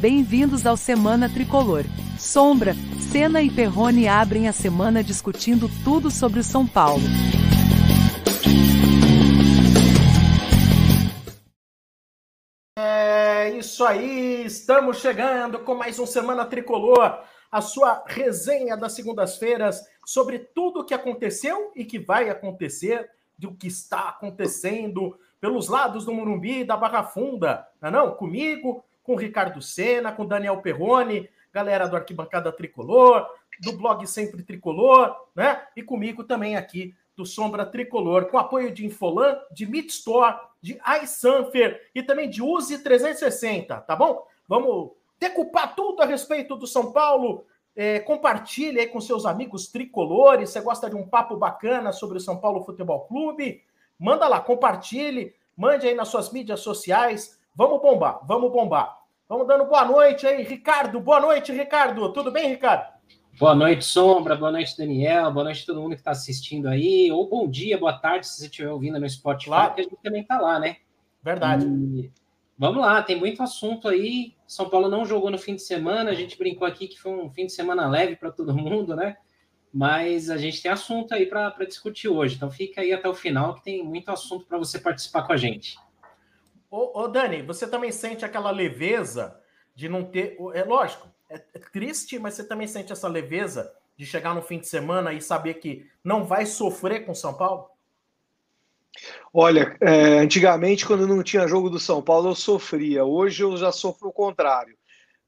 Bem-vindos ao Semana Tricolor. Sombra, Senna e Perrone abrem a semana discutindo tudo sobre o São Paulo. É isso aí, estamos chegando com mais um Semana Tricolor, a sua resenha das segundas-feiras sobre tudo o que aconteceu e que vai acontecer, do que está acontecendo pelos lados do Morumbi e da Barra Funda, não é não? Comigo, com o Ricardo Sena, com o Daniel Perrone, galera do Arquibancada Tricolor, do blog Sempre Tricolor, né? E comigo também aqui do Sombra Tricolor, com apoio de Infolan, de Meat Store, de iSanfer e também de Use 360, tá bom? Vamos decupar tudo a respeito do São Paulo. É, compartilhe aí com seus amigos tricolores. Você gosta de um papo bacana sobre o São Paulo Futebol Clube? Manda lá, compartilhe, mande aí nas suas mídias sociais. Vamos bombar, vamos bombar. Vamos dando boa noite aí, Ricardo. Boa noite, Ricardo. Tudo bem, Ricardo? Boa noite, Sombra. Boa noite, Daniel. Boa noite a todo mundo que está assistindo aí. Ou bom dia, boa tarde, se você estiver ouvindo no Spotify, claro. que a gente também está lá, né? Verdade. E... Vamos lá, tem muito assunto aí. São Paulo não jogou no fim de semana. A gente brincou aqui que foi um fim de semana leve para todo mundo, né? Mas a gente tem assunto aí para discutir hoje. Então fica aí até o final, que tem muito assunto para você participar com a gente. Ô, ô, Dani, você também sente aquela leveza de não ter. É lógico, é, é triste, mas você também sente essa leveza de chegar no fim de semana e saber que não vai sofrer com São Paulo? Olha, é, antigamente, quando não tinha jogo do São Paulo, eu sofria. Hoje eu já sofro o contrário.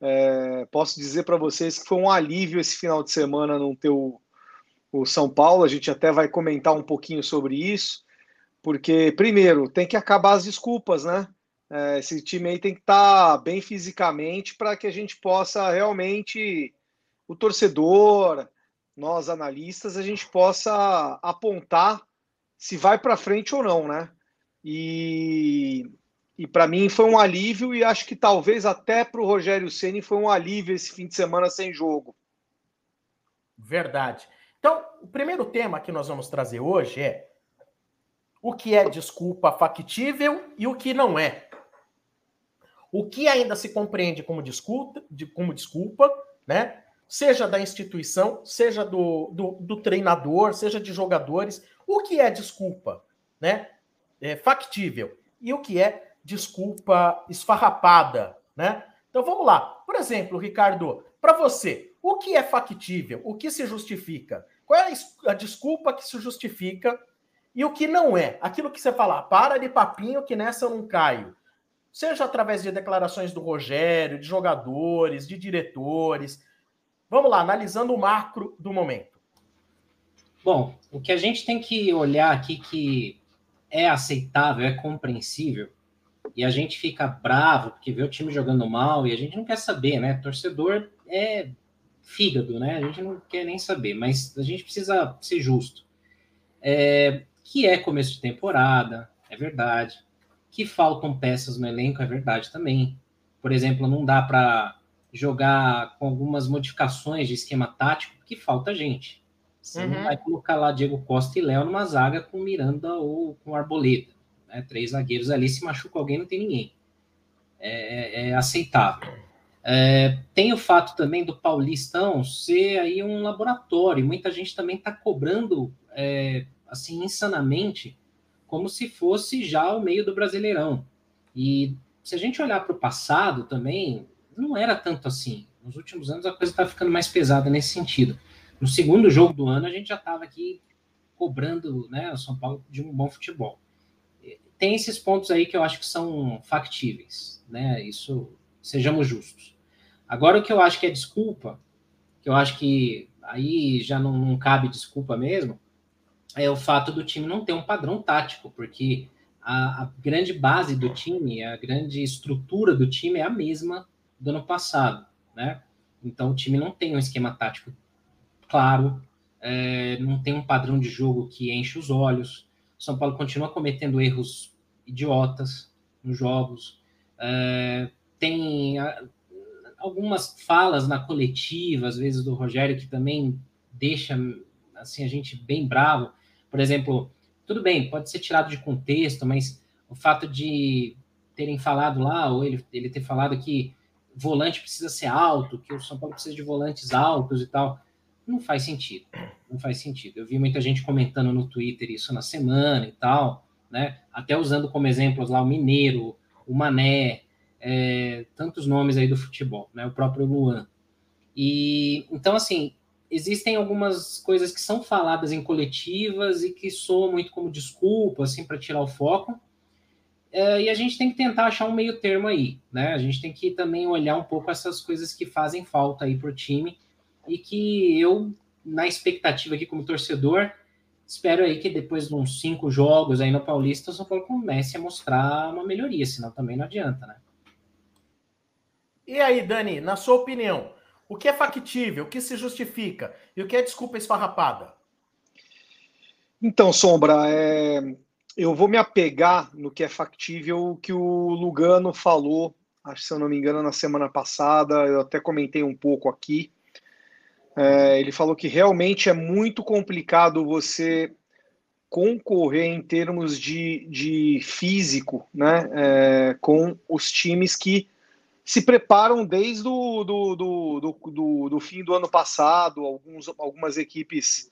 É, posso dizer para vocês que foi um alívio esse final de semana não ter o, o São Paulo. A gente até vai comentar um pouquinho sobre isso, porque, primeiro, tem que acabar as desculpas, né? É, esse time aí tem que estar tá bem fisicamente para que a gente possa realmente, o torcedor, nós analistas, a gente possa apontar se vai para frente ou não, né? E, e para mim foi um alívio e acho que talvez até para o Rogério Ceni foi um alívio esse fim de semana sem jogo. Verdade. Então, o primeiro tema que nós vamos trazer hoje é o que é desculpa factível e o que não é. O que ainda se compreende como desculpa, de, como desculpa, né? Seja da instituição, seja do, do, do, treinador, seja de jogadores. O que é desculpa, né? É factível. E o que é desculpa esfarrapada, né? Então vamos lá. Por exemplo, Ricardo, para você, o que é factível? O que se justifica? Qual é a desculpa que se justifica e o que não é? Aquilo que você fala, para de papinho que nessa eu não caio seja através de declarações do Rogério, de jogadores, de diretores. Vamos lá, analisando o macro do momento. Bom, o que a gente tem que olhar aqui que é aceitável, é compreensível, e a gente fica bravo porque vê o time jogando mal e a gente não quer saber, né? Torcedor é fígado, né? A gente não quer nem saber, mas a gente precisa ser justo. É, que é começo de temporada, é verdade que faltam peças no elenco, é verdade também. Por exemplo, não dá para jogar com algumas modificações de esquema tático, porque falta gente. Você uhum. não vai colocar lá Diego Costa e Léo numa zaga com Miranda ou com Arboleda. Né? Três zagueiros ali, se machuca alguém, não tem ninguém. É, é, é aceitável. É, tem o fato também do Paulistão ser aí um laboratório. Muita gente também está cobrando é, assim insanamente como se fosse já o meio do Brasileirão. E se a gente olhar para o passado também, não era tanto assim. Nos últimos anos a coisa está ficando mais pesada nesse sentido. No segundo jogo do ano a gente já estava aqui cobrando né, o São Paulo de um bom futebol. Tem esses pontos aí que eu acho que são factíveis, né? Isso, sejamos justos. Agora o que eu acho que é desculpa, que eu acho que aí já não, não cabe desculpa mesmo, é o fato do time não ter um padrão tático, porque a, a, grande base do time, a grande estrutura do time é a mesma do ano passado, né? Então o time não tem um esquema tático claro, é, não tem um padrão de jogo que enche os olhos. São Paulo continua cometendo erros idiotas nos jogos. É, tem a, algumas falas na coletiva, às vezes do Rogério, que também deixa assim a gente bem bravo. Por exemplo, tudo bem, pode ser tirado de contexto, mas o fato de terem falado lá, ou ele, ele ter falado que volante precisa ser alto, que o São Paulo precisa de volantes altos e tal. Não faz sentido. Não faz sentido. Eu vi muita gente comentando no Twitter isso na semana e tal, né? Até usando como exemplos lá o Mineiro, o Mané, é, tantos nomes aí do futebol, né? O próprio Luan. E então, assim, existem algumas coisas que são faladas em coletivas e que soam muito como desculpa, assim, para tirar o foco. É, e a gente tem que tentar achar um meio termo aí, né? A gente tem que também olhar um pouco essas coisas que fazem falta aí para o time e que eu, na expectativa aqui como torcedor, espero aí que depois de uns cinco jogos aí no Paulista, o São Paulo comece a mostrar uma melhoria, senão também não adianta, né? E aí, Dani, na sua opinião, o que é factível, o que se justifica e o que é desculpa esfarrapada? Então, Sombra, é... eu vou me apegar no que é factível, o que o Lugano falou, acho se eu não me engano, na semana passada, eu até comentei um pouco aqui. É, ele falou que realmente é muito complicado você concorrer em termos de, de físico né, é, com os times que se preparam desde o do, do, do, do, do fim do ano passado, alguns, algumas equipes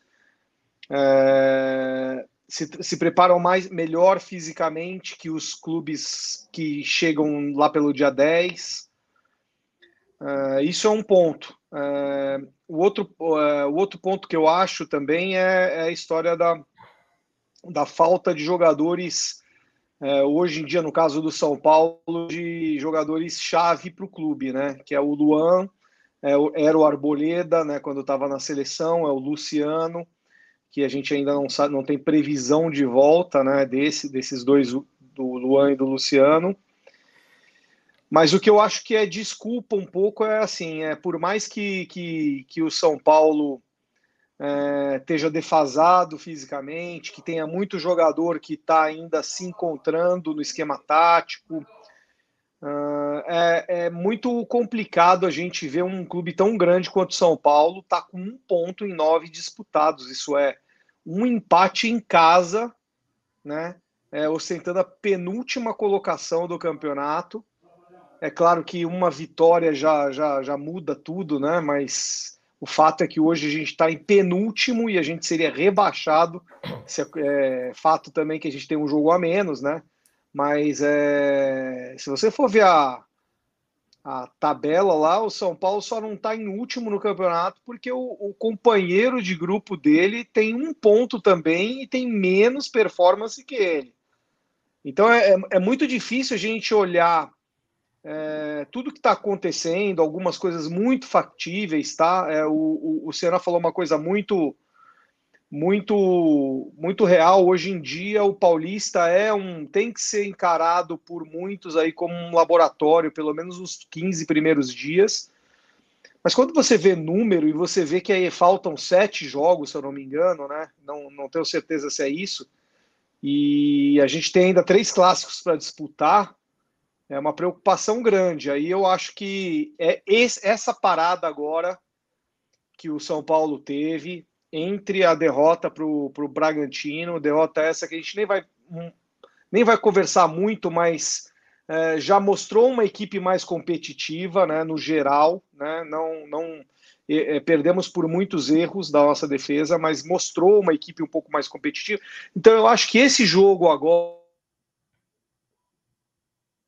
é, se, se preparam mais melhor fisicamente que os clubes que chegam lá pelo dia 10. É, isso é um ponto. É, o, outro, é, o outro ponto que eu acho também é, a história da, da falta de jogadores é, hoje em dia, no caso do São Paulo, de jogadores-chave para o clube, né? Que é o Luan, é, era o Arboleda, né? Quando estava na seleção, é o Luciano, que a gente ainda não sabe, não tem previsão de volta, né? Desse, desses dois, do Luan e do Luciano. Mas o que eu acho que é desculpa um pouco é assim, é por mais que, que, que o São Paulo é, esteja defasado fisicamente, que tenha muito jogador que está ainda se encontrando no esquema tático. Uh, é, é, muito complicado a gente ver um clube tão grande quanto São Paulo tá com um ponto em nove disputados. Isso é um empate em casa, né? É, ostentando a penúltima colocação do campeonato. É claro que uma vitória já, já, já muda tudo, né? Mas o fato é que hoje a gente está em penúltimo e a gente seria rebaixado. É, é, fato também que a gente tem um jogo a menos, né? Mas é, se você for ver a, a tabela lá, o São Paulo só não está em último no campeonato porque o, o, companheiro de grupo dele tem um ponto também e tem menos performance que ele. Então é, é, é muito difícil a gente olhar é, tudo que está acontecendo, algumas coisas muito factíveis, tá? É, o, o, o Senna falou uma coisa muito, muito, muito real. Hoje em dia, o Paulista é um, tem que ser encarado por muitos aí como um laboratório, pelo menos os 15 primeiros dias. Mas quando você vê número e você vê que aí faltam sete jogos, se eu não me engano, né? Não, não tenho certeza se é isso. E a gente tem ainda três clássicos para disputar é uma preocupação grande. Aí eu acho que é essa parada agora que o São Paulo teve entre a derrota para o Bragantino, derrota essa que a gente nem vai, nem vai conversar muito, mas é, já mostrou uma equipe mais competitiva, né, no geral, né, não, não é, perdemos por muitos erros da nossa defesa, mas mostrou uma equipe um pouco mais competitiva. Então eu acho que esse jogo agora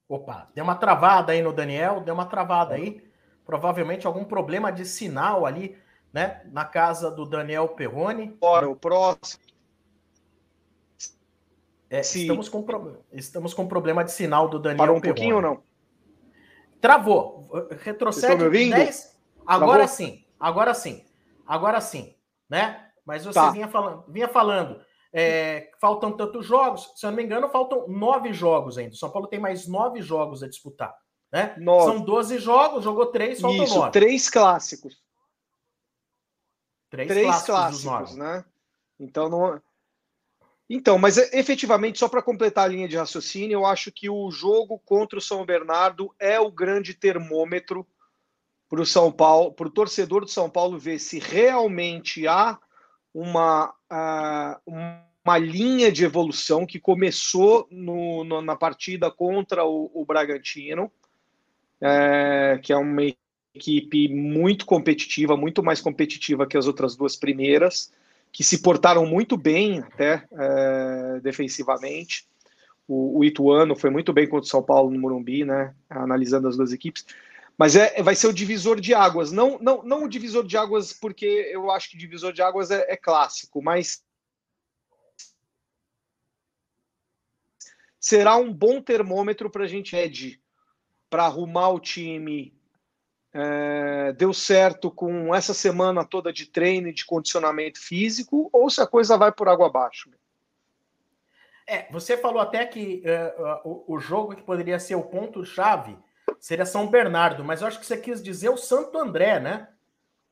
Opa, deu uma travada aí no Daniel, deu uma travada aí. Provavelmente algum problema de sinal ali, né? Na casa do Daniel Perrone. Bora, o próximo. É, estamos, com pro... estamos com problema de sinal do Daniel Parou um Perrone. pouquinho ou não? Travou. Retrocede 10. Agora Travou? sim. Agora sim. Agora sim. Né? Mas você tá. vinha falando, vinha falando é, faltam tantos jogos, se eu não me engano, faltam nove jogos ainda. São Paulo tem mais nove jogos a disputar. Né? São 12 jogos, jogou três, faltam Isso, nove. três clássicos. Três, três clássicos, clássicos né? Então, não... então, mas efetivamente, só para completar a linha de raciocínio, eu acho que o jogo contra o São Bernardo é o grande termômetro para o São Paulo, para o torcedor do São Paulo ver se realmente há uma, uh, uma linha de evolução que começou no, no, na partida contra o, o Bragantino. é, que é uma equipe muito competitiva, muito mais competitiva que as outras duas primeiras, que se portaram muito bem até é, defensivamente. O, o, Ituano foi muito bem contra o São Paulo no Morumbi, né? Analisando as duas equipes. Mas é, vai ser o divisor de águas. Não, não, não o divisor de águas, porque eu acho que divisor de águas é, é clássico, mas será um bom termômetro para a gente, Ed, para arrumar o time. É, deu certo com essa semana toda de treino e de condicionamento físico, ou se a coisa vai por água abaixo? É, você falou até que uh, uh, o, o, jogo que poderia ser o ponto-chave seria São Bernardo, mas eu acho que você quis dizer o Santo André, né?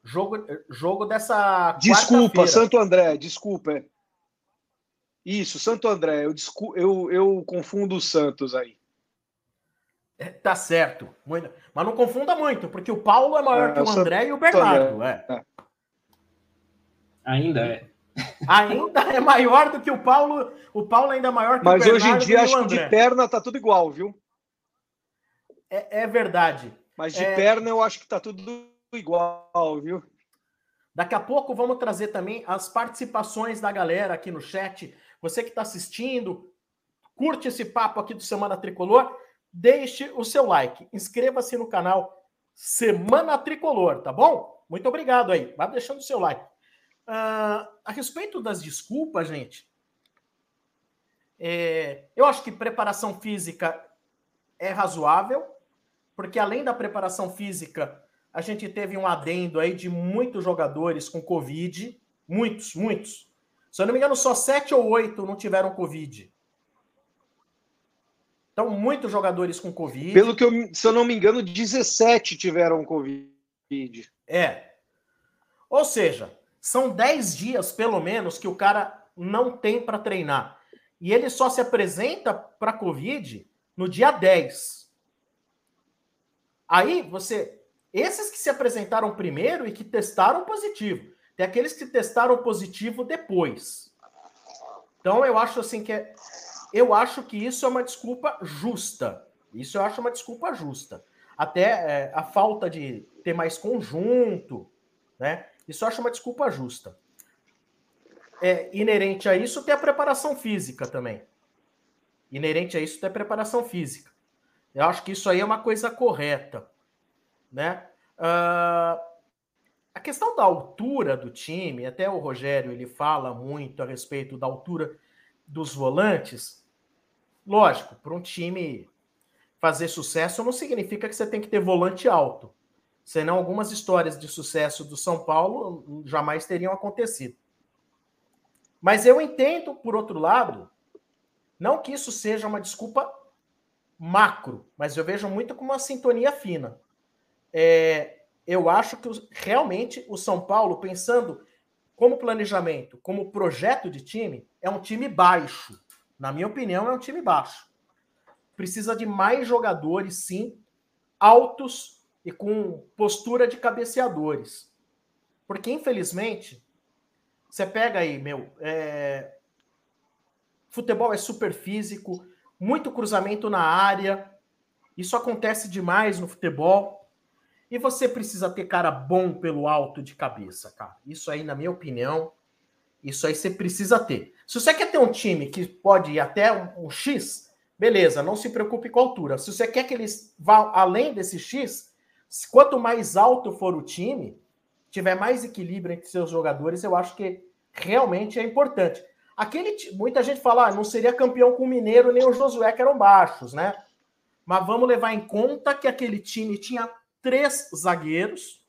Jogo, jogo dessa. Desculpa, Santo André, desculpa. Isso, Santo André. Eu, eu, eu confundo os Santos aí. É, tá certo. Muito. Mas não confunda muito, porque o Paulo é maior é, que o André e o Bernardo. É. é. Ainda é. Ainda é maior do que o Paulo. O Paulo ainda é maior que Mas o Bernardo. Mas hoje em dia acho que de perna tá tudo igual, viu? É, é verdade. Mas de é... perna eu acho que tá tudo igual, viu? Daqui a pouco vamos trazer também as participações da galera aqui no chat. Você que está assistindo, curte esse papo aqui do Semana Tricolor, deixe o seu like, inscreva-se no canal Semana Tricolor, tá bom? Muito obrigado aí. Vai deixando o seu like. Uh, a respeito das desculpas, gente, é, eu acho que preparação física é razoável, porque além da preparação física, a gente teve um adendo aí de muitos jogadores com Covid, muitos, muitos. Se eu não me engano, só sete ou oito não tiveram Covid. Então, muitos jogadores com Covid. Pelo que eu, se eu não me engano, 17 tiveram Covid. É. Ou seja, são 10 dias, pelo menos, que o cara não tem para treinar. E ele só se apresenta para Covid no dia 10. Aí você. Esses que se apresentaram primeiro e que testaram positivo. Tem aqueles que testaram positivo depois. Então eu acho assim que é. Eu acho que isso é uma desculpa justa. Isso eu acho uma desculpa justa. Até é, a falta de ter mais conjunto, né? Isso eu acho uma desculpa justa. É inerente a isso ter a preparação física também. Inerente a isso ter preparação física. Eu acho que isso aí é uma coisa correta, né? Uh, a questão da altura do time, até o Rogério ele fala muito a respeito da altura dos volantes. Lógico, para um time fazer sucesso não significa que você tem que ter volante alto. Senão algumas histórias de sucesso do São Paulo jamais teriam acontecido. Mas eu entendo, por outro lado, não que isso seja uma desculpa macro, mas eu vejo muito como uma sintonia fina. É, eu acho que realmente o São Paulo, pensando como planejamento, como projeto de time, é um time baixo. Na minha opinião, é um time baixo. Precisa de mais jogadores, sim, altos e com postura de cabeceadores. Porque, infelizmente, você pega aí, meu, é... futebol é super físico, muito cruzamento na área. Isso acontece demais no futebol. E você precisa ter cara bom pelo alto de cabeça, cara. Isso aí, na minha opinião, isso aí você precisa ter. Se você quer ter um time que pode ir até um, um X, beleza, não se preocupe com a altura. Se você quer que eles vá além desse X, quanto mais alto for o time, tiver mais equilíbrio entre seus jogadores, eu acho que realmente é importante. Aquele, muita gente fala, ah, não seria campeão com o Mineiro nem o Josué que eram baixos, né? Mas vamos levar em conta que aquele time tinha três zagueiros,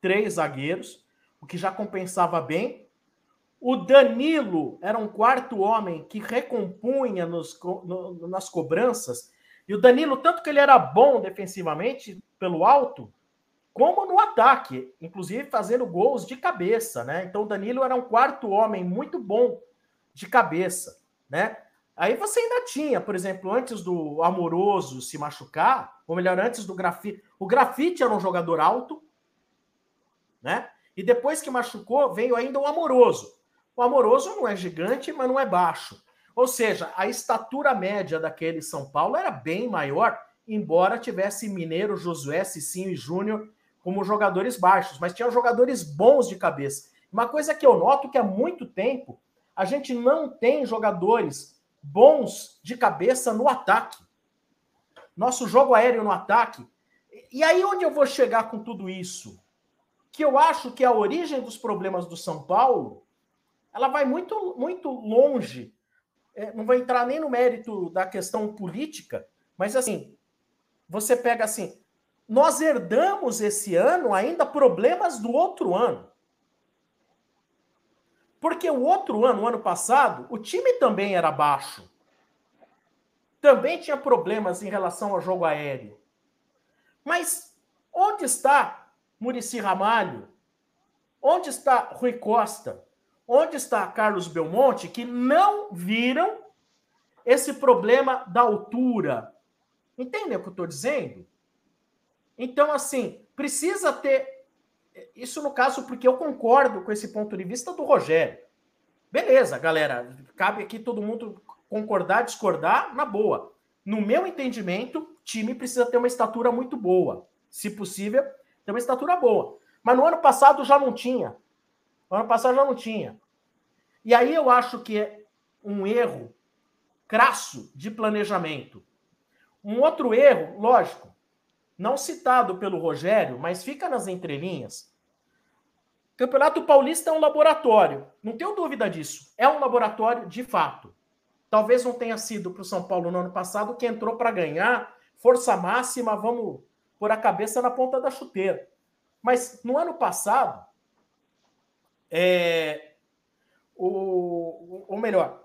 três zagueiros, o que já compensava bem. O Danilo era um quarto homem que recompunha nos, no, nas cobranças. E o Danilo, tanto que ele era bom defensivamente pelo alto, como no ataque, inclusive fazendo gols de cabeça, né? Então o Danilo era um quarto homem muito bom de cabeça, né? Aí você ainda tinha, por exemplo, antes do Amoroso se machucar, ou melhor, antes do Grafite. O Grafite era um jogador alto, né? E depois que machucou, veio ainda o Amoroso. O Amoroso não é gigante, mas não é baixo. Ou seja, a estatura média daquele São Paulo era bem maior embora tivesse Mineiro, Josué, Cicinho e Júnior como jogadores baixos, mas tinha jogadores bons de cabeça. Uma coisa que eu noto que há muito tempo a gente não tem jogadores bons de cabeça no ataque. Nosso jogo aéreo no ataque. E aí onde eu vou chegar com tudo isso? Que eu acho que a origem dos problemas do São Paulo, ela vai muito muito longe. É, não vou entrar nem no mérito da questão política, mas assim, você pega assim, nós herdamos esse ano ainda problemas do outro ano. Porque o outro ano, o ano passado, o time também era baixo. Também tinha problemas em relação ao jogo aéreo. Mas onde está Murici Ramalho? Onde está Rui Costa? Onde está Carlos Belmonte que não viram esse problema da altura? Entendem o que eu estou dizendo? Então, assim, precisa ter. Isso no caso, porque eu concordo com esse ponto de vista do Rogério. Beleza, galera. Cabe aqui todo mundo concordar, discordar, na boa. No meu entendimento, time precisa ter uma estatura muito boa. Se possível, ter uma estatura boa. Mas no ano passado já não tinha. No ano passado já não tinha. E aí eu acho que é um erro crasso de planejamento. Um outro erro, lógico, não citado pelo Rogério, mas fica nas entrelinhas. Campeonato Paulista é um laboratório, não tenho dúvida disso. É um laboratório de fato. Talvez não tenha sido para o São Paulo no ano passado que entrou para ganhar, força máxima, vamos pôr a cabeça na ponta da chuteira. Mas no ano passado, é, o, ou melhor,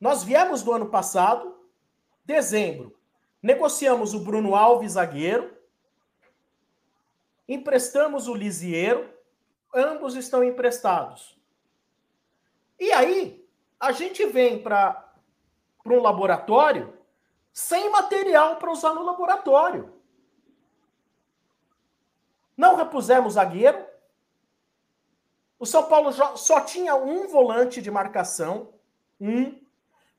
nós viemos do ano passado, dezembro, negociamos o Bruno Alves, zagueiro, emprestamos o Lisieiro, ambos estão emprestados. E aí, a gente vem para um laboratório sem material para usar no laboratório. Não repusemos zagueiro. O São Paulo só tinha um volante de marcação. Um.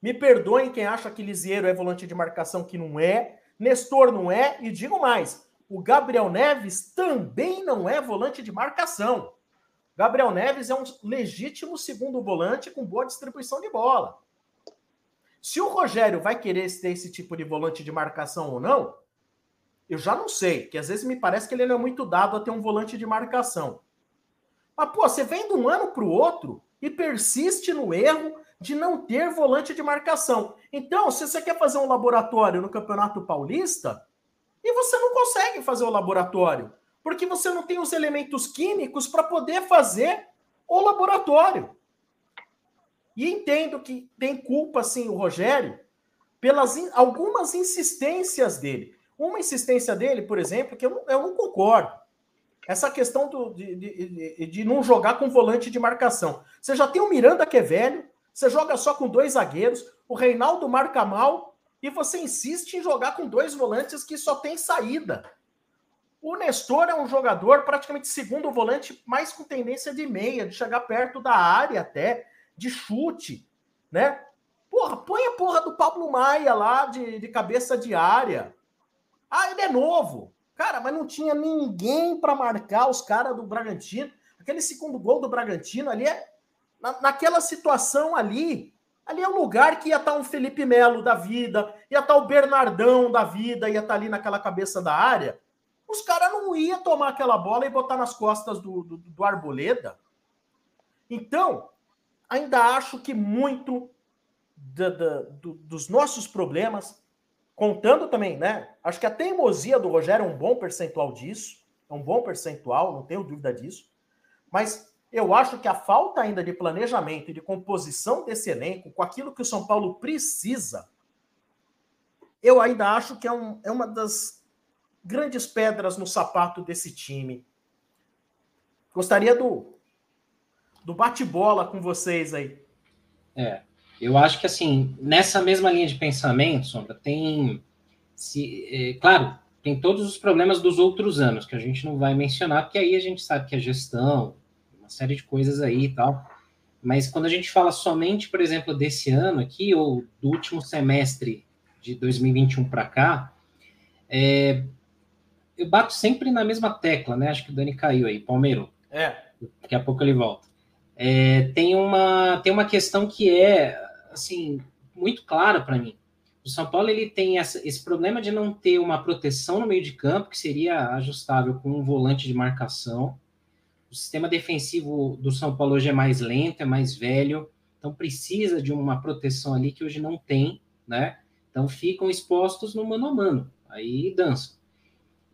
Me perdoem quem acha que Lisieiro é volante de marcação, que não é. Nestor não é. E digo mais: o Gabriel Neves também não é volante de marcação. Gabriel Neves é um legítimo segundo volante com boa distribuição de bola. Se o Rogério vai querer ter esse tipo de volante de marcação ou não, eu já não sei, que às vezes me parece que ele não é muito dado a ter um volante de marcação. Mas, pô, você vem de um ano para o outro e persiste no erro de não ter volante de marcação. Então, se você quer fazer um laboratório no Campeonato Paulista, e você não consegue fazer o laboratório, porque você não tem os elementos químicos para poder fazer o laboratório. E entendo que tem culpa, sim, o Rogério, pelas in, algumas insistências dele. Uma insistência dele, por exemplo, que eu não, eu não concordo. Essa questão do, de, de, de, não jogar com volante de marcação. Você já tem o Miranda que é velho, você joga só com dois zagueiros, o Reinaldo marca mal, e você insiste em jogar com dois volantes que só tem saída. O Nestor é um jogador praticamente segundo volante, mais com tendência de meia, de chegar perto da área até, de chute, né? Porra, põe a porra do Pablo Maia lá de, de cabeça de área. Ah, ele é novo. Cara, mas não tinha ninguém para marcar os caras do Bragantino. Aquele segundo gol do Bragantino ali é. Na, naquela situação ali, Ali é um lugar que ia estar tá um Felipe Melo da vida, ia estar tá o Bernardão da vida, ia estar tá ali naquela cabeça da área. Os caras não iam tomar aquela bola e botar nas costas do, do, do Arboleda. Então, ainda acho que muito da, da, do, dos nossos problemas, contando também, né? Acho que a teimosia do Rogério é um bom percentual disso, é um bom percentual, não tenho dúvida disso. Mas eu acho que a falta ainda de planejamento e de composição desse elenco, com aquilo que o São Paulo precisa, eu ainda acho que é, um, é uma das grandes pedras no sapato desse time. Gostaria do, do bate-bola com vocês aí. É, eu acho que assim, nessa mesma linha de pensamento, Sombra, tem. Se, é, claro, tem todos os problemas dos outros anos, que a gente não vai mencionar, porque aí a gente sabe que a gestão, série de coisas aí e tal. Mas quando a gente fala somente, por exemplo, desse ano aqui, ou do último semestre de 2021 para cá, É, eu bato sempre na mesma tecla, né? Acho que o Dani caiu aí, Palmeiro. É. Daqui a pouco ele volta. É, tem, uma, tem uma questão que é, assim, muito clara para mim. O São Paulo ele tem essa, esse problema de não ter uma proteção no meio de campo, que seria ajustável com um volante de marcação. O sistema defensivo do São Paulo hoje é mais lento, é mais velho, então precisa de uma proteção ali que hoje não tem, né? Então ficam expostos no mano a mano, aí dançam.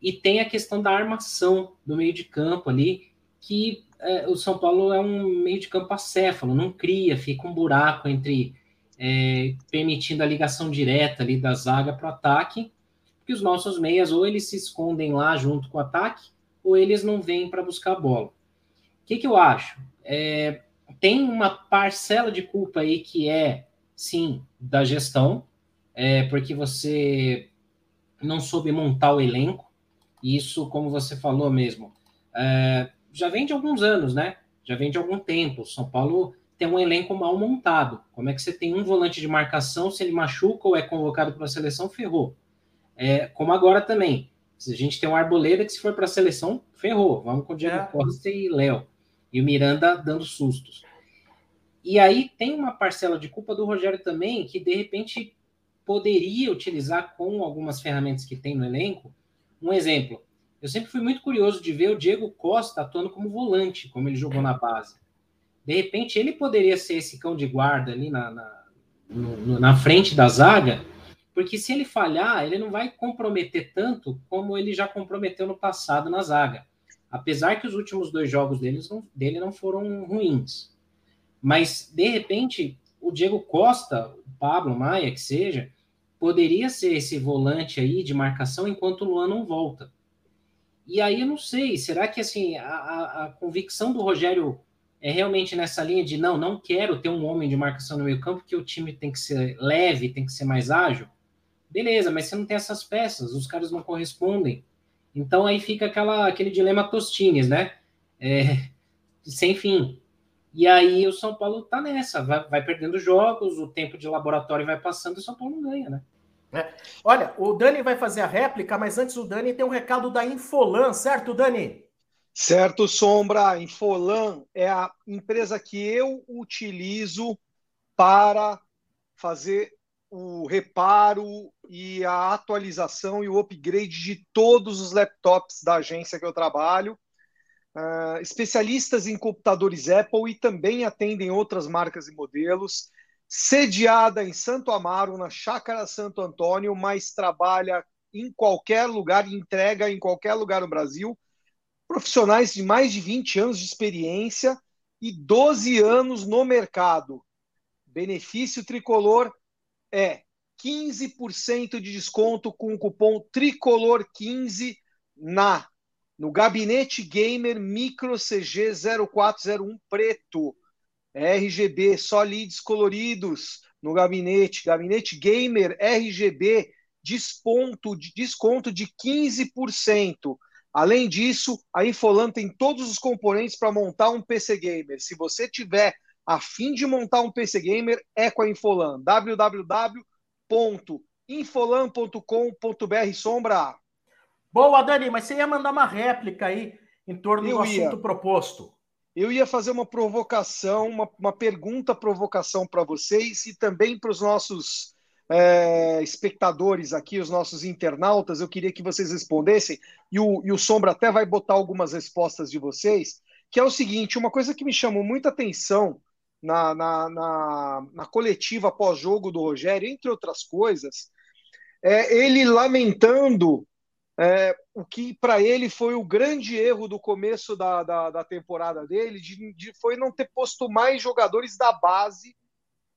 E tem a questão da armação do meio de campo ali, que é, o São Paulo é um meio de campo acéfalo, não cria, fica um buraco entre é, permitindo a ligação direta ali da zaga para o ataque, porque os nossos meias ou eles se escondem lá junto com o ataque, ou eles não vêm para buscar a bola. O que, que eu acho? É, tem uma parcela de culpa aí que é, sim, da gestão, é, porque você não soube montar o elenco, isso, como você falou mesmo, é, já vem de alguns anos, né? Já vem de algum tempo. São Paulo tem um elenco mal montado. Como é que você tem um volante de marcação, se ele machuca ou é convocado para a seleção, ferrou. É, como agora também. Se a gente tem um Arboleda que se for para a seleção, ferrou. Vamos com o Diego é. Costa e Léo. E o Miranda dando sustos. E aí tem uma parcela de culpa do Rogério também, que de repente poderia utilizar com algumas ferramentas que tem no elenco. Um exemplo, eu sempre fui muito curioso de ver o Diego Costa atuando como volante, como ele jogou na base. De repente, ele poderia ser esse cão de guarda ali na, na, no, na frente da zaga, porque se ele falhar, ele não vai comprometer tanto como ele já comprometeu no passado na zaga. Apesar que os últimos dois jogos deles não, dele não foram ruins. Mas, de repente, o Diego Costa, o Pablo Maia, que seja, poderia ser esse volante aí de marcação enquanto o Luan não volta. E aí eu não sei, será que assim a, a, a, convicção do Rogério é realmente nessa linha de não, não quero ter um homem de marcação no meio campo, que o time tem que ser leve, tem que ser mais ágil? Beleza, mas você não tem essas peças, os caras não correspondem. Então aí fica aquela, aquele dilema Tostines, né? É, sem fim. E aí o São Paulo tá nessa, vai, vai perdendo jogos, o tempo de laboratório vai passando e o São Paulo não ganha, né? É. Olha, o Dani vai fazer a réplica, mas antes o Dani tem um recado da Infolan, certo, Dani? Certo, Sombra. Infolan é a empresa que eu utilizo para fazer o reparo e a atualização e o upgrade de todos os laptops da agência que eu trabalho. Uh, especialistas em computadores Apple e também atendem outras marcas e modelos sediada em Santo Amaro, na Chácara Santo Antônio, mas trabalha em qualquer lugar, entrega em qualquer lugar no Brasil. Profissionais de mais de 20 anos de experiência e 12 anos no mercado. Benefício tricolor é 15% de desconto com o cupom tricolor15 na no gabinete gamer micro CG 0401 preto. RGB, só leads coloridos no gabinete, gabinete gamer RGB, desconto de, desconto de 15%. Além disso, a Infolan tem todos os componentes para montar um PC gamer. Se você tiver a fim de montar um PC gamer, é com a Infolan. www.infolan.com.br sombra. Boa, Dani, mas você ia mandar uma réplica aí em torno Eu do ia. assunto proposto eu ia fazer uma provocação, uma, uma pergunta provocação para vocês e também para os nossos é, espectadores aqui, os nossos internautas. Eu queria que vocês respondessem, e o, e o Sombra até vai botar algumas respostas de vocês, que é o seguinte: uma coisa que me chamou muita atenção na, na, na, na coletiva pós-jogo do Rogério, entre outras coisas, é ele lamentando é, o que para ele foi o grande erro do começo da, da, da temporada dele, de, de, foi não ter posto mais jogadores da base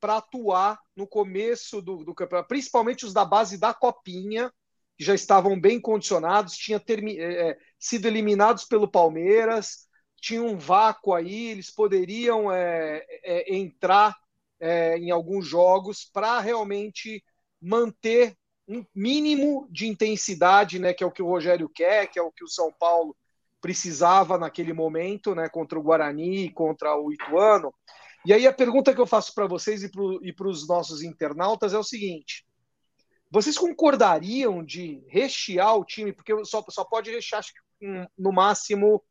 para atuar no começo do, do, campeonato, principalmente os da base da Copinha, que já estavam bem condicionados, tinham é, é, sido eliminados pelo Palmeiras, tinha um vácuo aí, eles poderiam é, é entrar é, em alguns jogos para realmente manter um mínimo de intensidade, né, que é o que o Rogério quer, que é o que o São Paulo precisava naquele momento, né, contra o Guarani, contra o Ituano. E aí a pergunta que eu faço para vocês e para os nossos internautas é o seguinte: vocês concordariam de rechear o time? Porque só, só pode rechear, acho que no máximo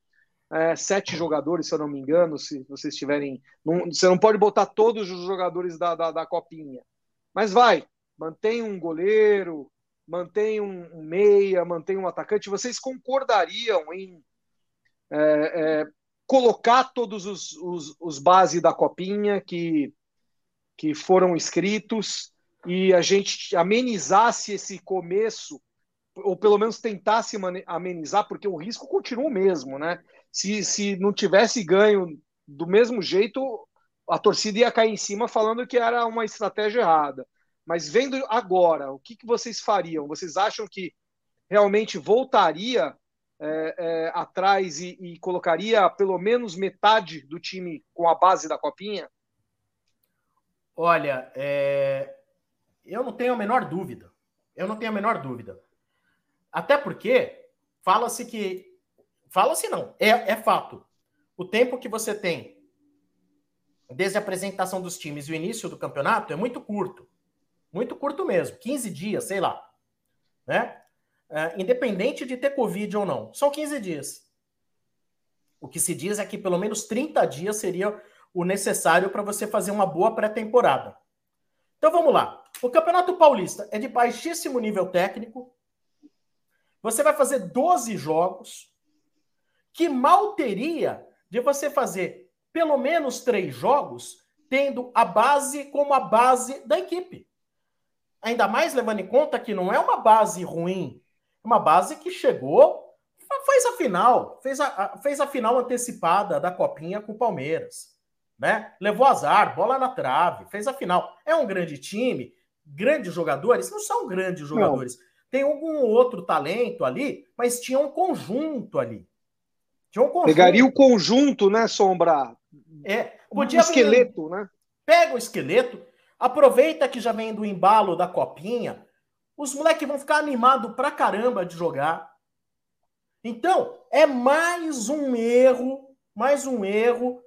é, sete jogadores, se eu não me engano, se vocês tiverem. Não, você não pode botar todos os jogadores da, da, da copinha. Mas vai, mantém um goleiro, mantém um, meia, mantém um atacante. Vocês concordariam em é, é, colocar todos os, os, os bases da copinha que, que foram inscritos e a gente amenizasse esse começo, ou pelo menos tentasse amenizar, porque o risco continua o mesmo, né? Se, se não tivesse ganho do mesmo jeito, a torcida ia cair em cima falando que era uma estratégia errada. Mas vendo agora, o que, que vocês fariam? Vocês acham que realmente voltaria é, é, atrás e, e, colocaria pelo menos metade do time com a base da copinha? Olha, é... eu não tenho a menor dúvida. Eu não tenho a menor dúvida. Até porque fala-se que. Fala-se não, é, é fato. O tempo que você tem desde a apresentação dos times e o início do campeonato é muito curto. Muito curto mesmo, 15 dias, sei lá. Né? É, independente de ter Covid ou não, são 15 dias. O que se diz é que pelo menos 30 dias seria o necessário para você fazer uma boa pré-temporada. Então vamos lá. O Campeonato Paulista é de baixíssimo nível técnico. Você vai fazer 12 jogos, que mal teria de você fazer pelo menos três jogos, tendo a base como a base da equipe. Ainda mais levando em conta que não é uma base ruim, é uma base que chegou, fez a final, fez a, fez a final antecipada da Copinha com o Palmeiras. Né? Levou azar, bola na trave, fez a final. É um grande time, grandes jogadores, não são grandes jogadores. Não. Tem algum outro talento ali, mas tinha um conjunto ali. Tinha um conjunto. Pegaria o conjunto, né, Sombra? É, podia um esqueleto, vir, né? Pega o esqueleto, Aproveita que já vem do embalo da copinha. Os moleques vão ficar animados pra caramba de jogar. Então, é mais um erro, mais um erro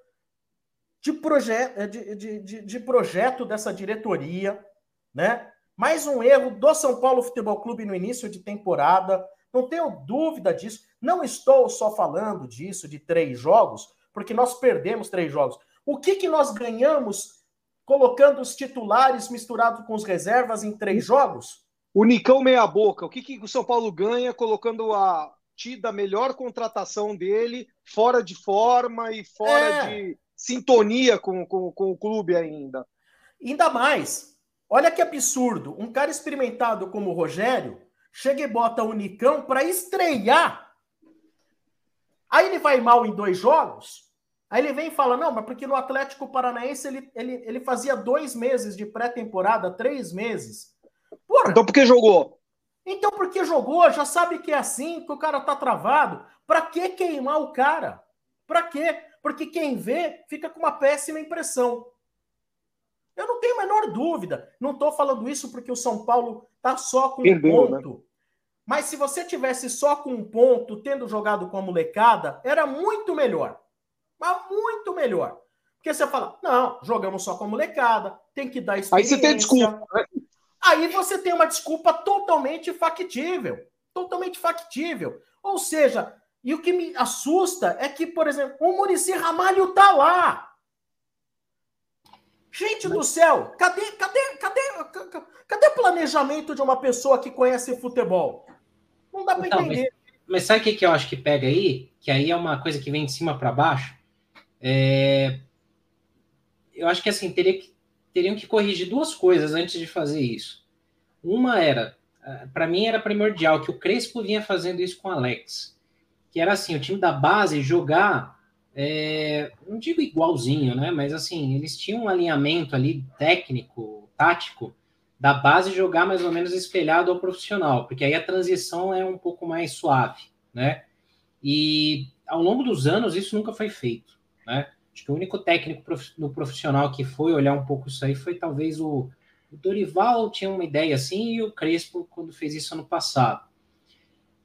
de, proje de, de, de, de projeto dessa diretoria, né? Mais um erro do São Paulo Futebol Clube no início de temporada. Não tenho dúvida disso. Não estou só falando disso, de três jogos, porque nós perdemos três jogos. O que, que nós ganhamos colocando os titulares misturados com os reservas em três jogos? O Nicão meia boca. O que, que o São Paulo ganha colocando a tida melhor contratação dele fora de forma e fora é. de sintonia com, com, com o clube ainda? Ainda mais. Olha que absurdo. Um cara experimentado como o Rogério chega e bota o Nicão para estrear. Aí ele vai mal em dois jogos. Aí ele vem e fala: não, mas porque no Atlético Paranaense ele, ele, ele fazia dois meses de pré-temporada, três meses. Porra, então por que jogou? Então por que jogou? Já sabe que é assim, que o cara tá travado. Pra que queimar o cara? Pra quê? Porque quem vê fica com uma péssima impressão. Eu não tenho a menor dúvida. Não estou falando isso porque o São Paulo tá só com Perdeu, um né? ponto. Né? Mas se você tivesse só com um ponto, tendo jogado com a molecada, era muito melhor. Mas muito melhor. Porque você fala, não, jogamos só com a molecada, tem que dar experiência. Aí você tem desculpa. Né? Aí você tem uma desculpa totalmente factível. Totalmente factível. Ou seja, e o que me assusta é que, por exemplo, o Murici Ramalho tá lá. Gente do céu, cadê, cadê, cadê, cadê o planejamento de uma pessoa que conhece futebol? Não dá para então, entender. Mas, mas sabe o que, que eu acho que pega aí? Que aí é uma coisa que vem de cima para baixo. É, eu acho que assim teria que, teriam que corrigir duas coisas antes de fazer isso. Uma era, para mim era primordial que o Crespo vinha fazendo isso com o Alex, que era assim o time da base jogar, é, não digo igualzinho, né? Mas assim eles tinham um alinhamento ali técnico, tático da base jogar mais ou menos espelhado ao profissional, porque aí a transição é um pouco mais suave, né? E ao longo dos anos isso nunca foi feito. Né? Acho que o único técnico no profissional que foi olhar um pouco isso aí foi talvez o, o Dorival, tinha uma ideia assim, e o Crespo, quando fez isso ano passado.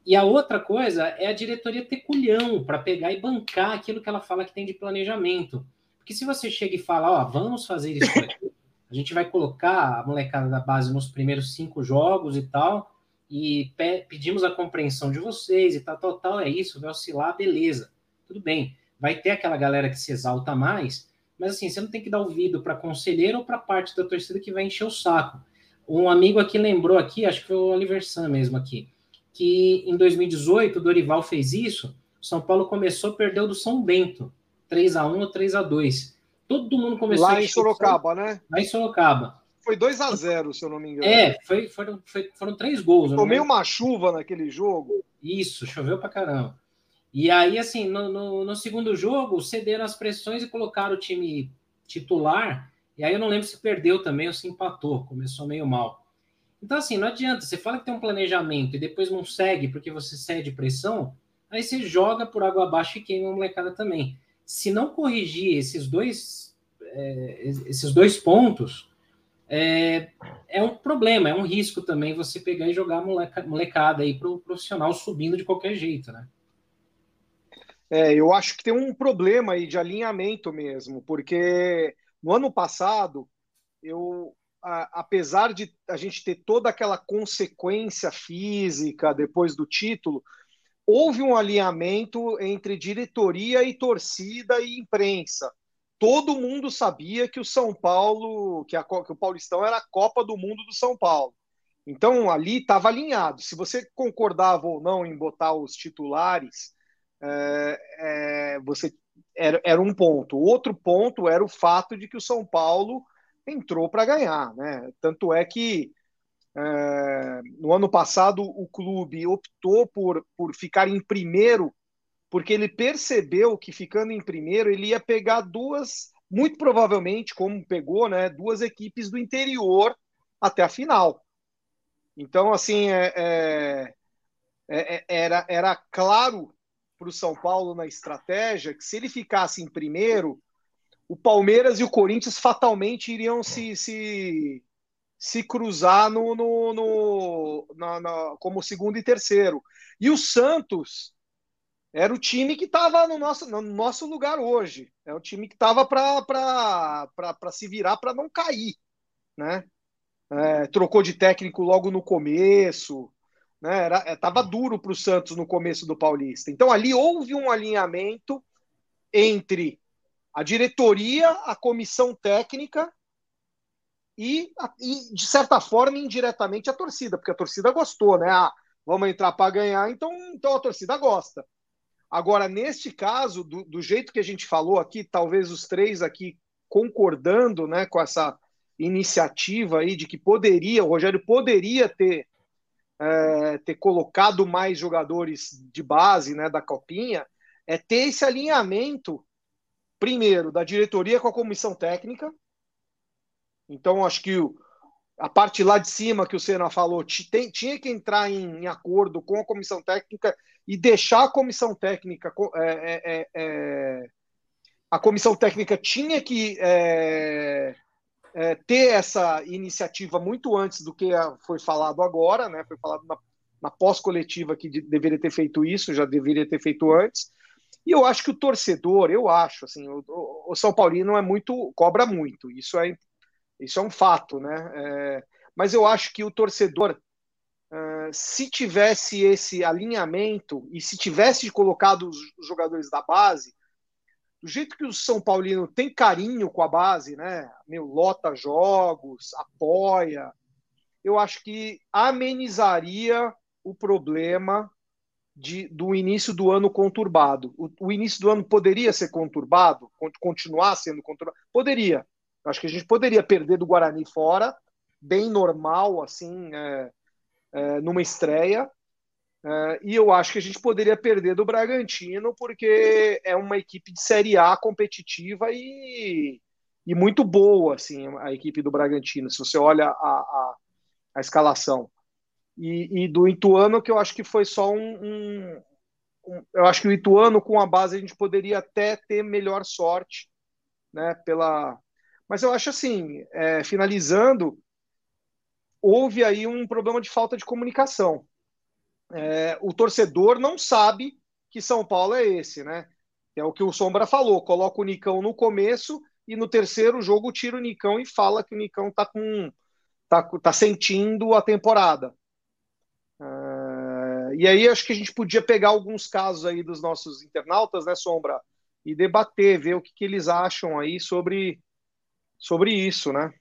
E a outra coisa é a diretoria ter culhão para pegar e bancar aquilo que ela fala que tem de planejamento. Porque se você chega e fala, ó, vamos fazer isso aqui, a gente vai colocar a molecada da base nos primeiros cinco jogos e tal, e pe pedimos a compreensão de vocês e tal, tal, tal, é isso, vai oscilar, beleza, tudo bem. Vai ter aquela galera que se exalta mais, mas assim, você não tem que dar ouvido para conselheiro ou para parte da torcida que vai encher o saco. Um amigo aqui lembrou aqui, acho que foi o Oliver Sam mesmo aqui, que em 2018 o Dorival fez isso, o São Paulo começou, perdeu do São Bento, 3 a 1 ou 3 a 2 Todo mundo começou Lá em Sorocaba, né? Lá em Sorocaba. Foi 2 a 0 se eu não me engano. É, foi, foram, foi, foram três gols. Tomei uma chuva naquele jogo. Isso, choveu pra caramba. E aí, assim, no, no, no, segundo jogo, cederam as pressões e colocaram o time titular. E aí eu não lembro se perdeu também ou se empatou. Começou meio mal. Então, assim, não adianta. Você fala que tem um planejamento e depois não segue porque você cede pressão, aí você joga por água abaixo e queima a molecada também se não corrigir esses dois, é, esses dois pontos, é, é, um problema, é um risco também você pegar e jogar moleca, molecada aí para o profissional subindo de qualquer jeito, né? É, eu acho que tem um problema aí de alinhamento mesmo, porque no ano passado, eu, a, apesar de a gente ter toda aquela consequência física depois do título, houve um alinhamento entre diretoria e torcida e imprensa. Todo mundo sabia que o São Paulo, que, a, que o Paulistão era a Copa do Mundo do São Paulo. Então ali estava alinhado. Se você concordava ou não em botar os titulares, é, é, você era, era um ponto. Outro ponto era o fato de que o São Paulo entrou para ganhar, né? Tanto é que é, no ano passado, o clube optou por, por ficar em primeiro, porque ele percebeu que ficando em primeiro ele ia pegar duas, muito provavelmente, como pegou, né, duas equipes do interior até a final. Então, assim, é, é, é, é era, era claro para o São Paulo na estratégia que se ele ficasse em primeiro, o Palmeiras e o Corinthians fatalmente iriam se, se, se cruzar no, no, no na, na, como segundo e terceiro. E o Santos era o time que estava no nosso, no nosso lugar hoje. É o time que estava para se virar para não cair. Né? É, trocou de técnico logo no começo. Né? Era, é, duro para o Santos no começo do Paulista. Então ali houve um alinhamento entre a diretoria, a comissão técnica e, e, de certa forma, indiretamente a torcida, porque a torcida gostou, né? Ah, vamos entrar para ganhar, então, então a torcida gosta. Agora, neste caso, do, do, jeito que a gente falou aqui, talvez os três aqui concordando né, com essa iniciativa aí de que poderia, o Rogério poderia ter, é, ter colocado mais jogadores de base né, da Copinha, é ter esse alinhamento, primeiro, da diretoria com a comissão técnica, então, acho que a parte lá de cima que o Senna falou tem, tinha que entrar em, em, acordo com a comissão técnica e deixar a comissão técnica. É, é, é, é a comissão técnica tinha que é, é, ter essa iniciativa muito antes do que foi falado agora, né? Foi falado na, na pós-coletiva que de, deveria ter feito isso, já deveria ter feito antes. E eu acho que o torcedor, eu acho, assim, o, o São Paulino é muito, cobra muito. Isso é isso é um fato, né? É, mas eu acho que o torcedor, uh, se tivesse esse alinhamento e se tivesse colocado os jogadores da base, do jeito que o São Paulino tem carinho com a base, né? Meu, lota jogos, apoia. Eu acho que amenizaria o problema de, do início do ano conturbado. O, o, início do ano poderia ser conturbado, continuar sendo conturbado? Poderia. Acho que a gente poderia perder do Guarani fora, bem normal, assim, é, é, numa estreia. É, e eu acho que a gente poderia perder do Bragantino, porque é uma equipe de Série A competitiva e, e muito boa, assim, a equipe do Bragantino, se você olha a, a, a escalação. E, e, do Ituano, que eu acho que foi só um, um, um, Eu acho que o Ituano, com a base, a gente poderia até ter melhor sorte, né, pela, mas eu acho assim, é, finalizando, houve aí um problema de falta de comunicação. É, o torcedor não sabe que São Paulo é esse, né? É o que o Sombra falou: coloca o Nicão no começo e no terceiro jogo tira o Nicão e fala que o Nicão tá com tá, tá sentindo a temporada. Uh, e aí acho que a gente podia pegar alguns casos aí dos nossos internautas, né, Sombra, e debater, ver o que, que eles acham aí sobre, sobre isso, né?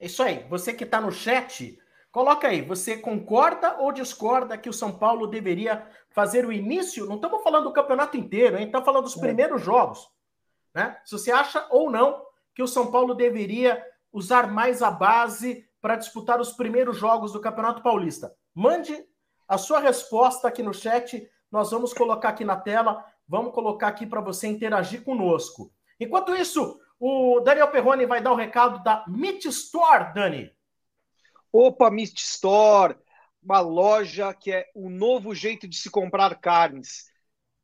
É isso aí. Você que está no chat, coloca aí. Você concorda ou discorda que o São Paulo deveria fazer o início? Não estamos falando do campeonato inteiro, hein? Estamos falando dos é. primeiros jogos. Né? Se você acha ou não que o São Paulo deveria usar mais a base para disputar os primeiros jogos do Campeonato Paulista. Mande a sua resposta aqui no chat. Nós vamos colocar aqui na tela. Vamos colocar aqui para você interagir conosco. Enquanto isso, o Daniel Perrone vai dar o recado da Meat Store, Dani. Opa, Meat Store, uma loja que é o novo jeito de se comprar carnes.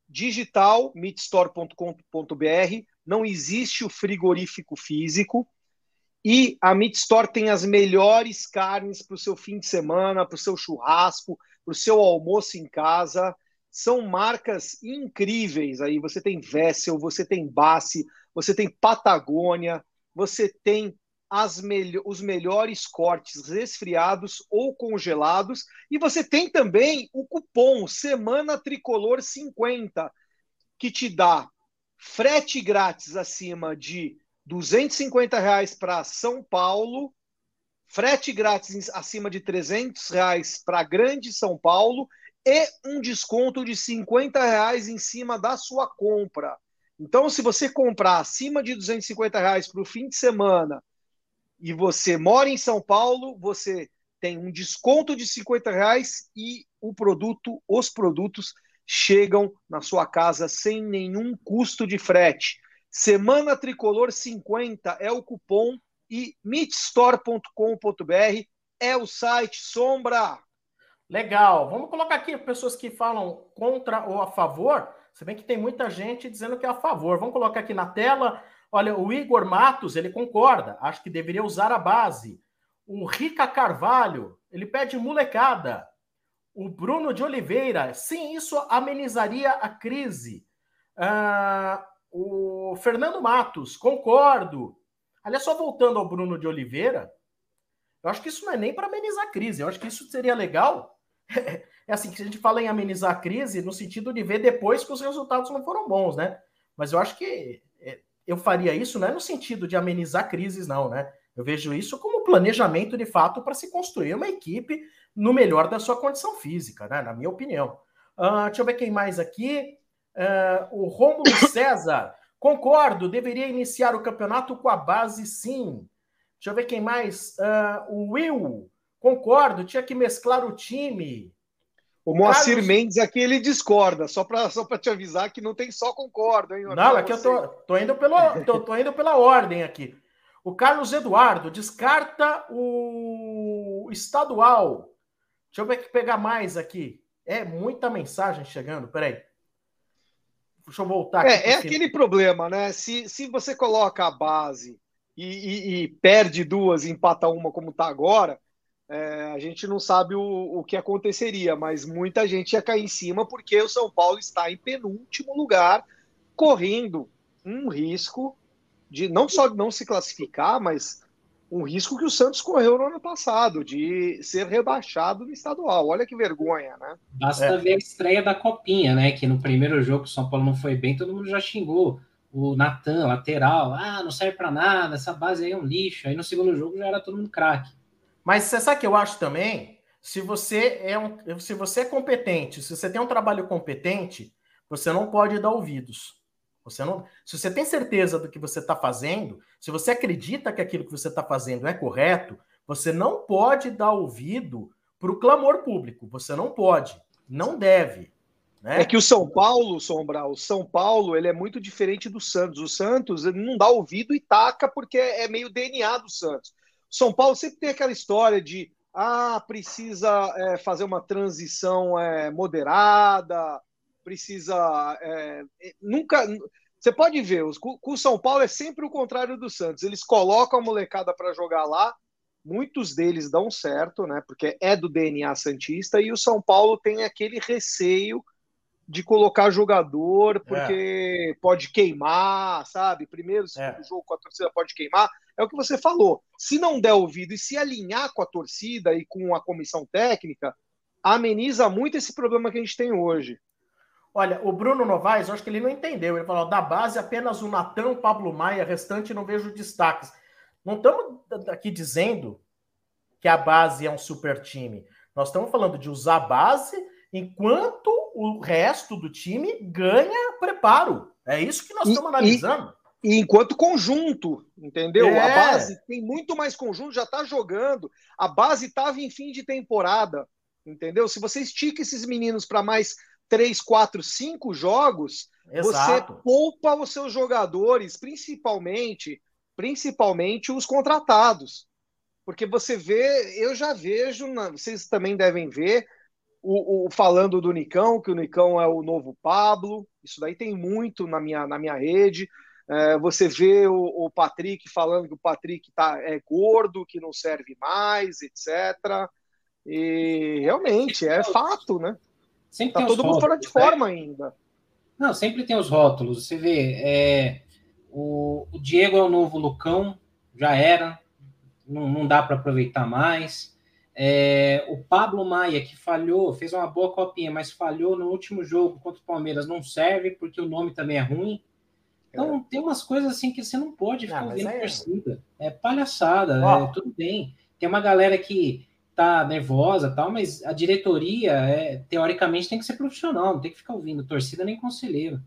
Digital, meatstore.com.br, não existe o frigorífico físico. E a Meat Store tem as melhores carnes para o seu fim de semana, para o seu churrasco, para o seu almoço em casa são marcas incríveis aí. Você tem Vessel, você tem Bassi, você tem Patagônia, você tem os melhores cortes resfriados ou congelados e você tem também o cupom Semana Tricolor 50 que te dá frete grátis acima de 250 reais para São Paulo, frete grátis acima de 300 reais para Grande São Paulo e um desconto de 50 reais em cima da sua compra. Então, se você comprar acima de 250 reais para o fim de semana e você mora em São Paulo, você tem um desconto de 50 reais e o produto, os produtos chegam na sua casa sem nenhum custo de frete. Semana Tricolor 50 é o cupom e meetstore.com.br é o site Sombra. Legal. Vamos colocar aqui pessoas que falam contra ou a favor. Se bem que tem muita gente dizendo que é a favor. Vamos colocar aqui na tela. Olha, o Igor Matos, ele concorda. Acho que deveria usar a base. O Rica Carvalho, ele pede molecada. O Bruno de Oliveira, sim, isso amenizaria a crise. Uh, o Fernando Matos, concordo. Aliás, só voltando ao Bruno de Oliveira, eu acho que isso não é nem para amenizar a crise. Eu acho que isso seria legal é assim que a gente fala em amenizar a crise no sentido de ver depois que os resultados não foram bons, né? Mas eu acho que é, eu faria isso não é no sentido de amenizar crises, não, né? Eu vejo isso como planejamento de fato para se construir uma equipe no melhor da sua condição física, né? Na minha opinião. Uh, deixa eu ver quem mais aqui. Uh, o Rômulo César. Concordo, deveria iniciar o campeonato com a base, sim. Deixa eu ver quem mais. Uh, o Will. Concordo, tinha que mesclar o time. O Moacir Carlos... Mendes aqui ele discorda, só para só te avisar que não tem só concordo, hein? Não, aqui eu tô, tô, indo pelo, tô, tô indo pela ordem aqui. O Carlos Eduardo descarta o estadual. Deixa eu ver que pegar mais aqui. É muita mensagem chegando, peraí. Deixa eu voltar aqui. É, é aquele problema, né? Se, se você coloca a base e, e, e perde duas e empata uma como tá agora, é, a gente não sabe o, o que aconteceria, mas muita gente ia cair em cima porque o São Paulo está em penúltimo lugar, correndo um risco de não só não se classificar, mas um risco que o Santos correu no ano passado, de ser rebaixado no estadual. Olha que vergonha, né? Basta é. ver a estreia da Copinha, né? Que no primeiro jogo o São Paulo não foi bem, todo mundo já xingou. O Natan, lateral, ah, não serve para nada, essa base aí é um lixo. Aí no segundo jogo já era todo mundo craque. Mas você sabe que eu acho também? Se você é um, se você é competente, se você tem um trabalho competente, você não pode dar ouvidos. Você não, se você tem certeza do que você está fazendo, se você acredita que aquilo que você está fazendo é correto, você não pode dar ouvido para o clamor público. Você não pode, não deve. Né? É que o São Paulo, Sombra, o São Paulo ele é muito diferente do Santos. O Santos não dá ouvido e taca porque é meio DNA do Santos. São Paulo sempre tem aquela história de ah, precisa é, fazer uma transição é, moderada, precisa. É, nunca. Você pode ver, com o São Paulo é sempre o contrário do Santos. Eles colocam a molecada para jogar lá, muitos deles dão certo, né? Porque é do DNA Santista, e o São Paulo tem aquele receio de colocar jogador porque é. pode queimar, sabe? Primeiro, é. jogo com a torcida pode queimar. É o que você falou. Se não der ouvido e se alinhar com a torcida e com a comissão técnica, ameniza muito esse problema que a gente tem hoje. Olha, o Bruno Novaes, eu acho que ele não entendeu. Ele falou: da base apenas o Natan, o Pablo Maia, restante não vejo destaques. Não estamos aqui dizendo que a base é um super time. Nós estamos falando de usar a base enquanto o resto do time ganha preparo. É isso que nós e, estamos analisando. E, e, enquanto conjunto, entendeu? É. A base tem muito mais conjunto, já está jogando. A base estava em fim de temporada, entendeu? Se você estica esses meninos para mais três, quatro, cinco jogos, Exato. você poupa os seus jogadores, principalmente, principalmente os contratados. Porque você vê, eu já vejo, vocês também devem ver, o, o, falando do Nicão, que o Nicão é o novo Pablo, isso daí tem muito na minha, na minha rede. É, você vê o, o, Patrick falando que o Patrick tá, é gordo, que não serve mais, etc. E realmente é fato, né? Sempre tá todo mundo fora de forma né? ainda. Não, sempre tem os rótulos. Você vê, é, o, o, Diego é o novo Lucão, já era, não, não dá para aproveitar mais. É, o Pablo Maia, que falhou, fez uma boa copinha, mas falhou no último jogo contra o Palmeiras, não serve porque o nome também é ruim. Então, é. tem umas coisas assim que você não pode ficar não, vendo é... torcida. É palhaçada, é, tudo bem. Tem uma galera que tá nervosa tal, mas a diretoria, é, teoricamente, tem que ser profissional, não tem que ficar ouvindo torcida nem conselheiro.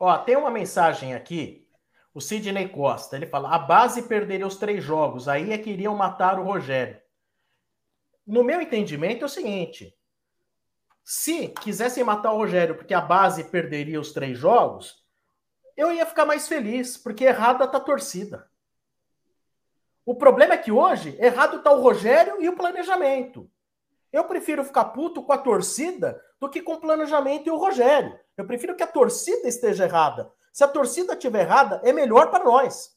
Ó, tem uma mensagem aqui, o Sidney Costa, ele fala, a base perderia os três jogos, aí é que iriam matar o Rogério. No meu entendimento é o seguinte, se quisessem matar o Rogério porque a base perderia os três jogos, eu ia ficar mais feliz, porque errada tá a torcida. O problema é que hoje, errado está o Rogério e o planejamento. Eu prefiro ficar puto com a torcida do que com o planejamento e o Rogério. Eu prefiro que a torcida esteja errada. Se a torcida estiver errada, é melhor para nós.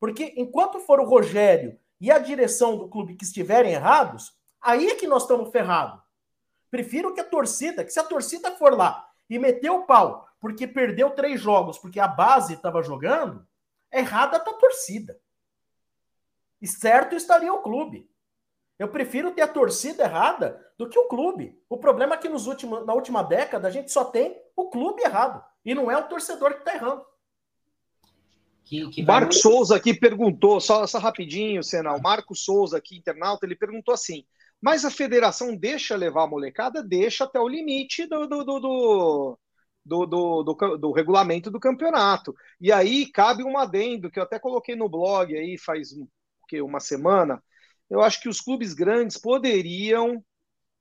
Porque enquanto for o Rogério e a direção do clube que estiverem errados, aí é que nós estamos ferrados. Prefiro que a torcida, que se a torcida for lá e meter o pau porque perdeu três jogos, porque a base estava jogando, errada está a torcida. E certo estaria o clube. Eu prefiro ter a torcida errada do que o clube. O problema é que nos últimos, na última década a gente só tem o clube errado. E não é o torcedor que está errando. Que, que Marco vai... Souza aqui perguntou, só, só rapidinho, Senna. O Marco Souza aqui, internauta, ele perguntou assim: mas a federação deixa levar a molecada? Deixa até o limite do, do, do, do... Do, do, do, do, regulamento do campeonato. E aí cabe um adendo que eu até coloquei no blog aí faz que uma semana, eu acho que os clubes grandes poderiam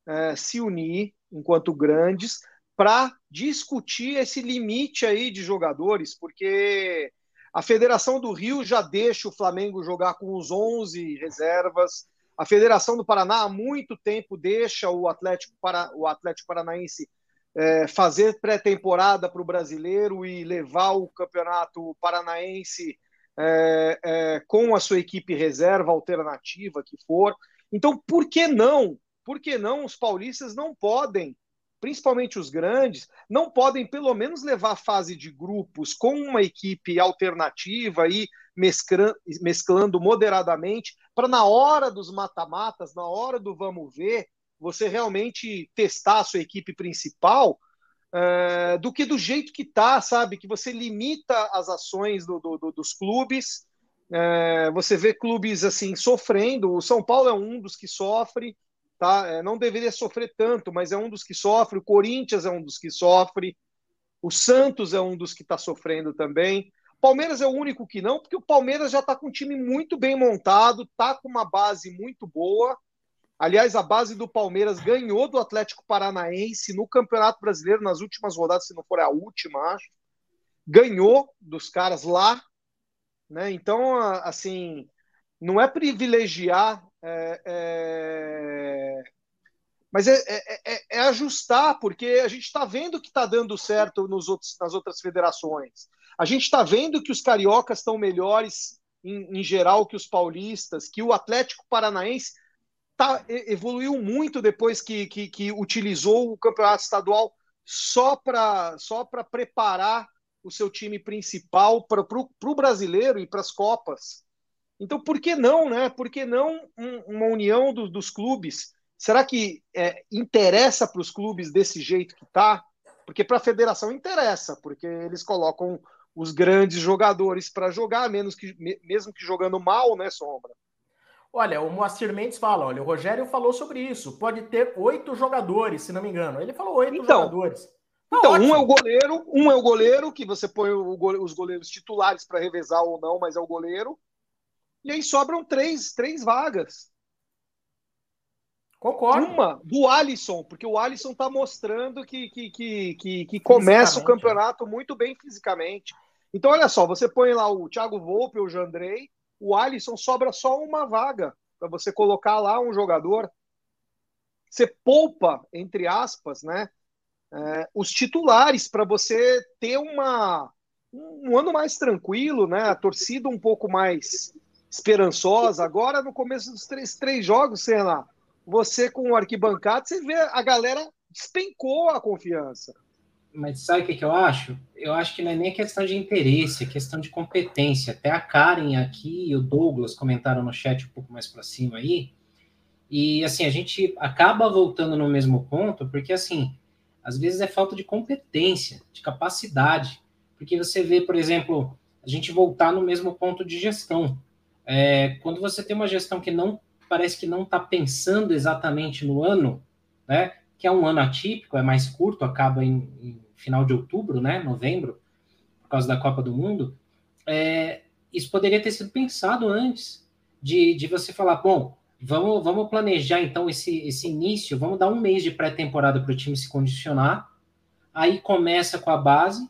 é, se unir enquanto grandes para discutir esse limite aí de jogadores, porque a Federação do Rio já deixa o Flamengo jogar com os 11 reservas. A Federação do Paraná há muito tempo deixa o Atlético, para, o Atlético Paranaense é, fazer pré-temporada para o brasileiro e levar o campeonato paranaense é, é, com a sua equipe reserva alternativa que for. Então, por que não? Por que não os paulistas não podem, principalmente os grandes, não podem pelo menos levar a fase de grupos com uma equipe alternativa e mesclando, moderadamente, para na hora dos mata-matas, na hora do vamos ver, você realmente testar a sua equipe principal é, do que do jeito que tá, sabe? Que você limita as ações do, do, dos clubes. É, você vê clubes assim sofrendo. O São Paulo é um dos que sofre, tá? É, não deveria sofrer tanto, mas é um dos que sofre. O Corinthians é um dos que sofre. O Santos é um dos que está sofrendo também. Palmeiras é o único que não, porque o Palmeiras já está com um time muito bem montado, está com uma base muito boa Aliás, a base do Palmeiras ganhou do Atlético Paranaense no Campeonato Brasileiro nas últimas rodadas, se não for a última, acho. Ganhou dos caras lá, né? Então, assim, não é privilegiar, é, é... mas é, é, é, é ajustar, porque a gente está vendo que está dando certo nos outros, nas outras federações. A gente está vendo que os cariocas estão melhores em, em geral que os paulistas, que o Atlético Paranaense tá, evoluiu muito depois que, que, que utilizou o campeonato estadual só para só preparar o seu time principal para o brasileiro e para as Copas. Então, por que não, né? Por que não um, uma união do, dos clubes? Será que é, interessa para os clubes desse jeito que está? Porque para a federação interessa, porque eles colocam os grandes jogadores para jogar, menos que, mesmo que jogando mal, né, Sombra? Olha, o Moacir Mendes fala, olha, o Rogério falou sobre isso. Pode ter oito jogadores, se não me engano. Ele falou oito então, jogadores. Tá então, ótimo. um é o goleiro, um é o goleiro, que você põe os goleiros titulares para revezar ou não, mas é o goleiro. E aí sobram três, três vagas. Concordo. Uma do Alisson, porque o Alisson está mostrando que, que, que, que, que começa o campeonato muito bem fisicamente. Então, olha só, você põe lá o Thiago Volpe, o Jandrei, o Alisson sobra só uma vaga para você colocar lá um jogador. Você poupa, entre aspas, né, é, os titulares para você ter uma, um ano mais tranquilo, né, a torcida um pouco mais esperançosa. Agora, no começo dos três, três jogos, sei lá, você com o arquibancada, você vê a galera despencou a confiança. Mas sabe o que, que eu acho? Eu acho que não é nem questão de interesse, é questão de competência. Até a Karen aqui e o Douglas comentaram no chat um pouco mais para cima aí. E assim, a gente acaba voltando no mesmo ponto, porque assim, às vezes é falta de competência, de capacidade. Porque você vê, por exemplo, a gente voltar no mesmo ponto de gestão. É, quando você tem uma gestão que não parece que não está pensando exatamente no ano, né? Que é um ano atípico, é mais curto, acaba em, em final de outubro, né? Novembro, por causa da Copa do Mundo. É, isso poderia ter sido pensado antes de, de você falar, bom, vamos, vamos planejar então esse, esse início, vamos dar um mês de pré-temporada para o time se condicionar, aí começa com a base,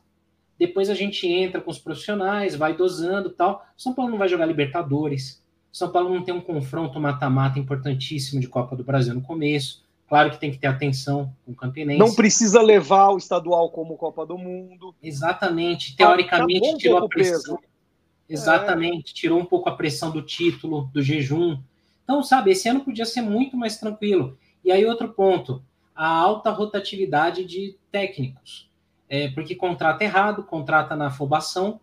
depois a gente entra com os profissionais, vai dosando tal. São Paulo não vai jogar Libertadores. São Paulo não tem um confronto mata-mata importantíssimo de Copa do Brasil no começo. Claro que tem que ter atenção com o Campinense. Não precisa levar o estadual como Copa do Mundo. Exatamente. Teoricamente, tá tirou a pressão. Peso. Exatamente. É. Tirou um pouco a pressão do título, do jejum. Então, sabe, esse ano podia ser muito mais tranquilo. E aí, outro ponto: a alta rotatividade de técnicos é, porque contrata errado, contrata na afobação,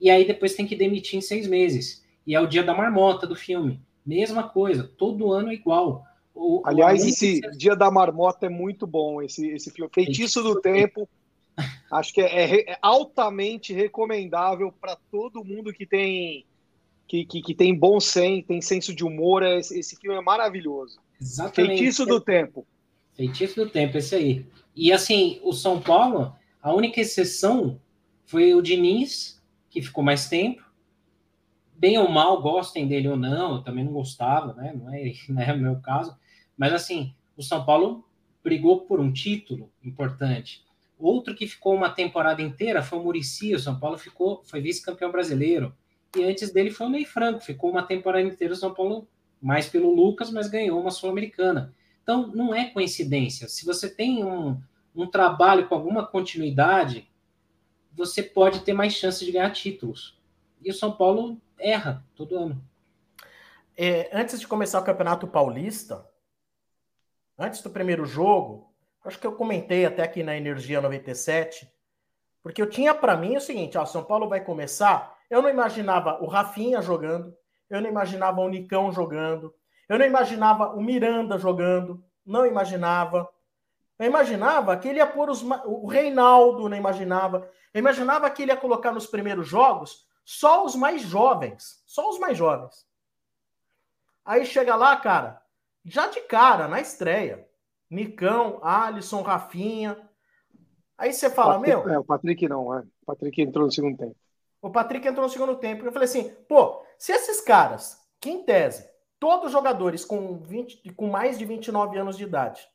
e aí depois tem que demitir em seis meses. E é o dia da marmota do filme. Mesma coisa, todo ano é igual. O, Aliás, o esse Dia da Marmota é muito bom, esse, esse filme. Feitiço do Tempo, acho que é, é altamente recomendável para todo mundo que tem que, que, que, tem bom senso, tem senso de humor. É, esse, esse filme é maravilhoso. Exatamente. Feitiço do Tempo. Feitiço do Tempo, esse aí. E assim, o São Paulo a única exceção foi o Diniz, que ficou mais tempo. Bem ou mal, gostem dele ou não, eu também não gostava, né? Não é, não é o meu caso. Mas assim, o São Paulo brigou por um título importante. Outro que ficou uma temporada inteira foi o Murici. O São Paulo ficou, foi vice-campeão brasileiro. E antes dele foi o Ney Franco, ficou uma temporada inteira o São Paulo mais pelo Lucas, mas ganhou uma Sul-Americana. Então, não é coincidência. Se você tem um, um trabalho com alguma continuidade, você pode ter mais chances de ganhar títulos. E o São Paulo erra todo ano. É, antes de começar o Campeonato Paulista, antes do primeiro jogo, acho que eu comentei até aqui na Energia 97, porque eu tinha para mim o seguinte: ó, São Paulo vai começar. Eu não imaginava o Rafinha jogando, eu não imaginava o Nicão jogando, eu não imaginava o Miranda jogando, não imaginava. Eu imaginava que ele ia pôr os, o Reinaldo, não imaginava. Eu imaginava que ele ia colocar nos primeiros jogos só os mais jovens. Só os mais jovens. Aí chega lá, cara, já de cara, na estreia. Nicão, Alisson, Rafinha. Aí você fala, Patrick, meu. É, o Patrick não, é. O Patrick entrou no segundo tempo. O Patrick entrou no segundo tempo. Eu falei assim, pô, se esses caras, que em tese, todos jogadores com, 20, com mais de 29 anos de idade,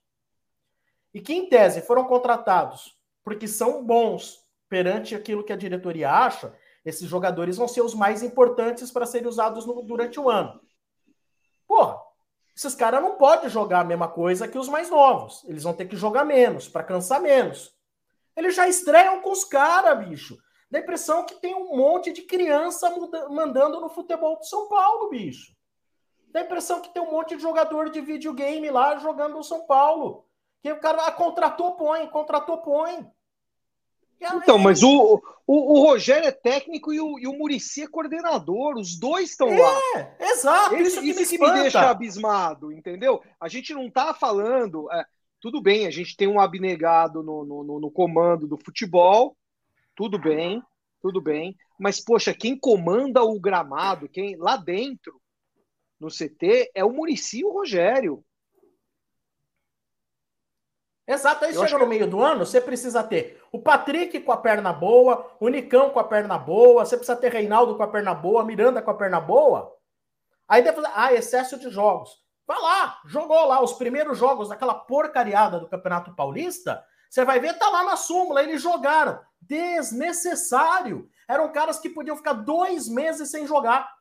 e que, em tese, foram contratados porque são bons perante aquilo que a diretoria acha, esses jogadores vão ser os mais importantes para serem usados no, durante o ano. Porra, esses caras não podem jogar a mesma coisa que os mais novos. Eles vão ter que jogar menos, para cansar menos. Eles já estreiam com os caras, bicho. Dá a impressão que tem um monte de criança mandando no futebol de São Paulo, bicho. Dá a impressão que tem um monte de jogador de videogame lá jogando no São Paulo. Que o cara ah, contratou, põe, contratou, põe. Então, mas o, o, o, Rogério é técnico e o, e o Murici é coordenador, os dois estão é, lá. Exato, isso, isso, que, me, que me deixa abismado, entendeu? A gente não está falando. É, tudo bem, a gente tem um abnegado no, no, no comando do futebol, tudo bem, tudo bem. Mas, poxa, quem comanda o gramado, quem lá dentro, no CT, é o Murici e o Rogério. Exato, aí eu chega no que... meio do ano, você precisa ter o Patrick com a perna boa, o Nicão com a perna boa, você precisa ter Reinaldo com a perna boa, Miranda com a perna boa. Aí depois, ah, excesso de jogos. Vai lá, jogou lá os primeiros jogos daquela porcariada do Campeonato Paulista, você vai ver, tá lá na súmula, eles jogaram. Desnecessário. Eram caras que podiam ficar dois meses sem jogar.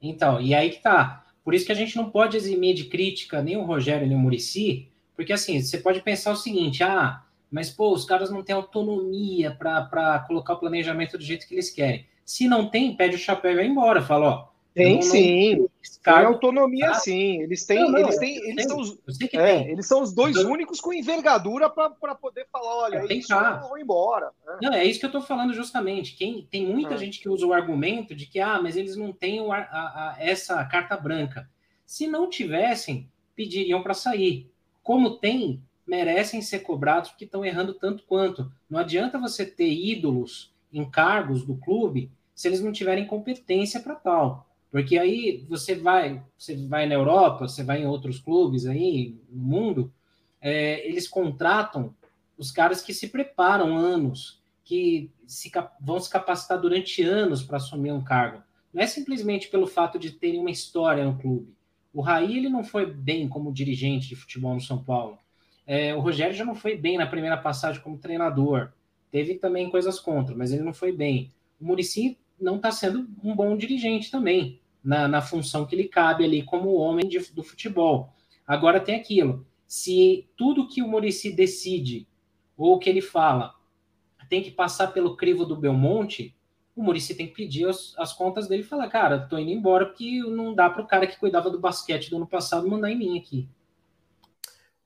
Então, e aí que tá. Por isso que a gente não pode eximir de crítica nem o Rogério nem o Murici, porque assim, você pode pensar o seguinte: ah, mas pô, os caras não têm autonomia para colocar o planejamento do jeito que eles querem. Se não tem, pede o chapéu e vai embora. Fala, ó. Tem não, sim. Não, tem autonomia tá? sim. Eles têm, não, eles têm, eles são os, é, eles são os dois então, únicos com envergadura para poder falar, olha, é isso eu vou embora. É. Não, é isso que eu estou falando justamente. Quem tem muita é. gente que usa o argumento de que ah, mas eles não têm o, a, a, essa carta branca. Se não tivessem, pediriam para sair como tem, merecem ser cobrados porque estão errando tanto quanto. Não adianta você ter ídolos em cargos do clube se eles não tiverem competência para tal. Porque aí você vai, você vai na Europa, você vai em outros clubes aí no mundo, é, eles contratam os caras que se preparam anos, que se, vão se capacitar durante anos para assumir um cargo. Não é simplesmente pelo fato de terem uma história no clube. O Raí ele não foi bem como dirigente de futebol no São Paulo. É, o Rogério já não foi bem na primeira passagem como treinador. Teve também coisas contra, mas ele não foi bem. O Murici não está sendo um bom dirigente também, na, na, função que ele cabe ali como homem de, do futebol. Agora tem aquilo: se tudo que o Murici decide ou que ele fala tem que passar pelo crivo do Belmonte, o Murici tem que pedir as, as contas dele e falar, cara, tô indo embora porque não dá para o cara que cuidava do basquete do ano passado mandar em mim aqui.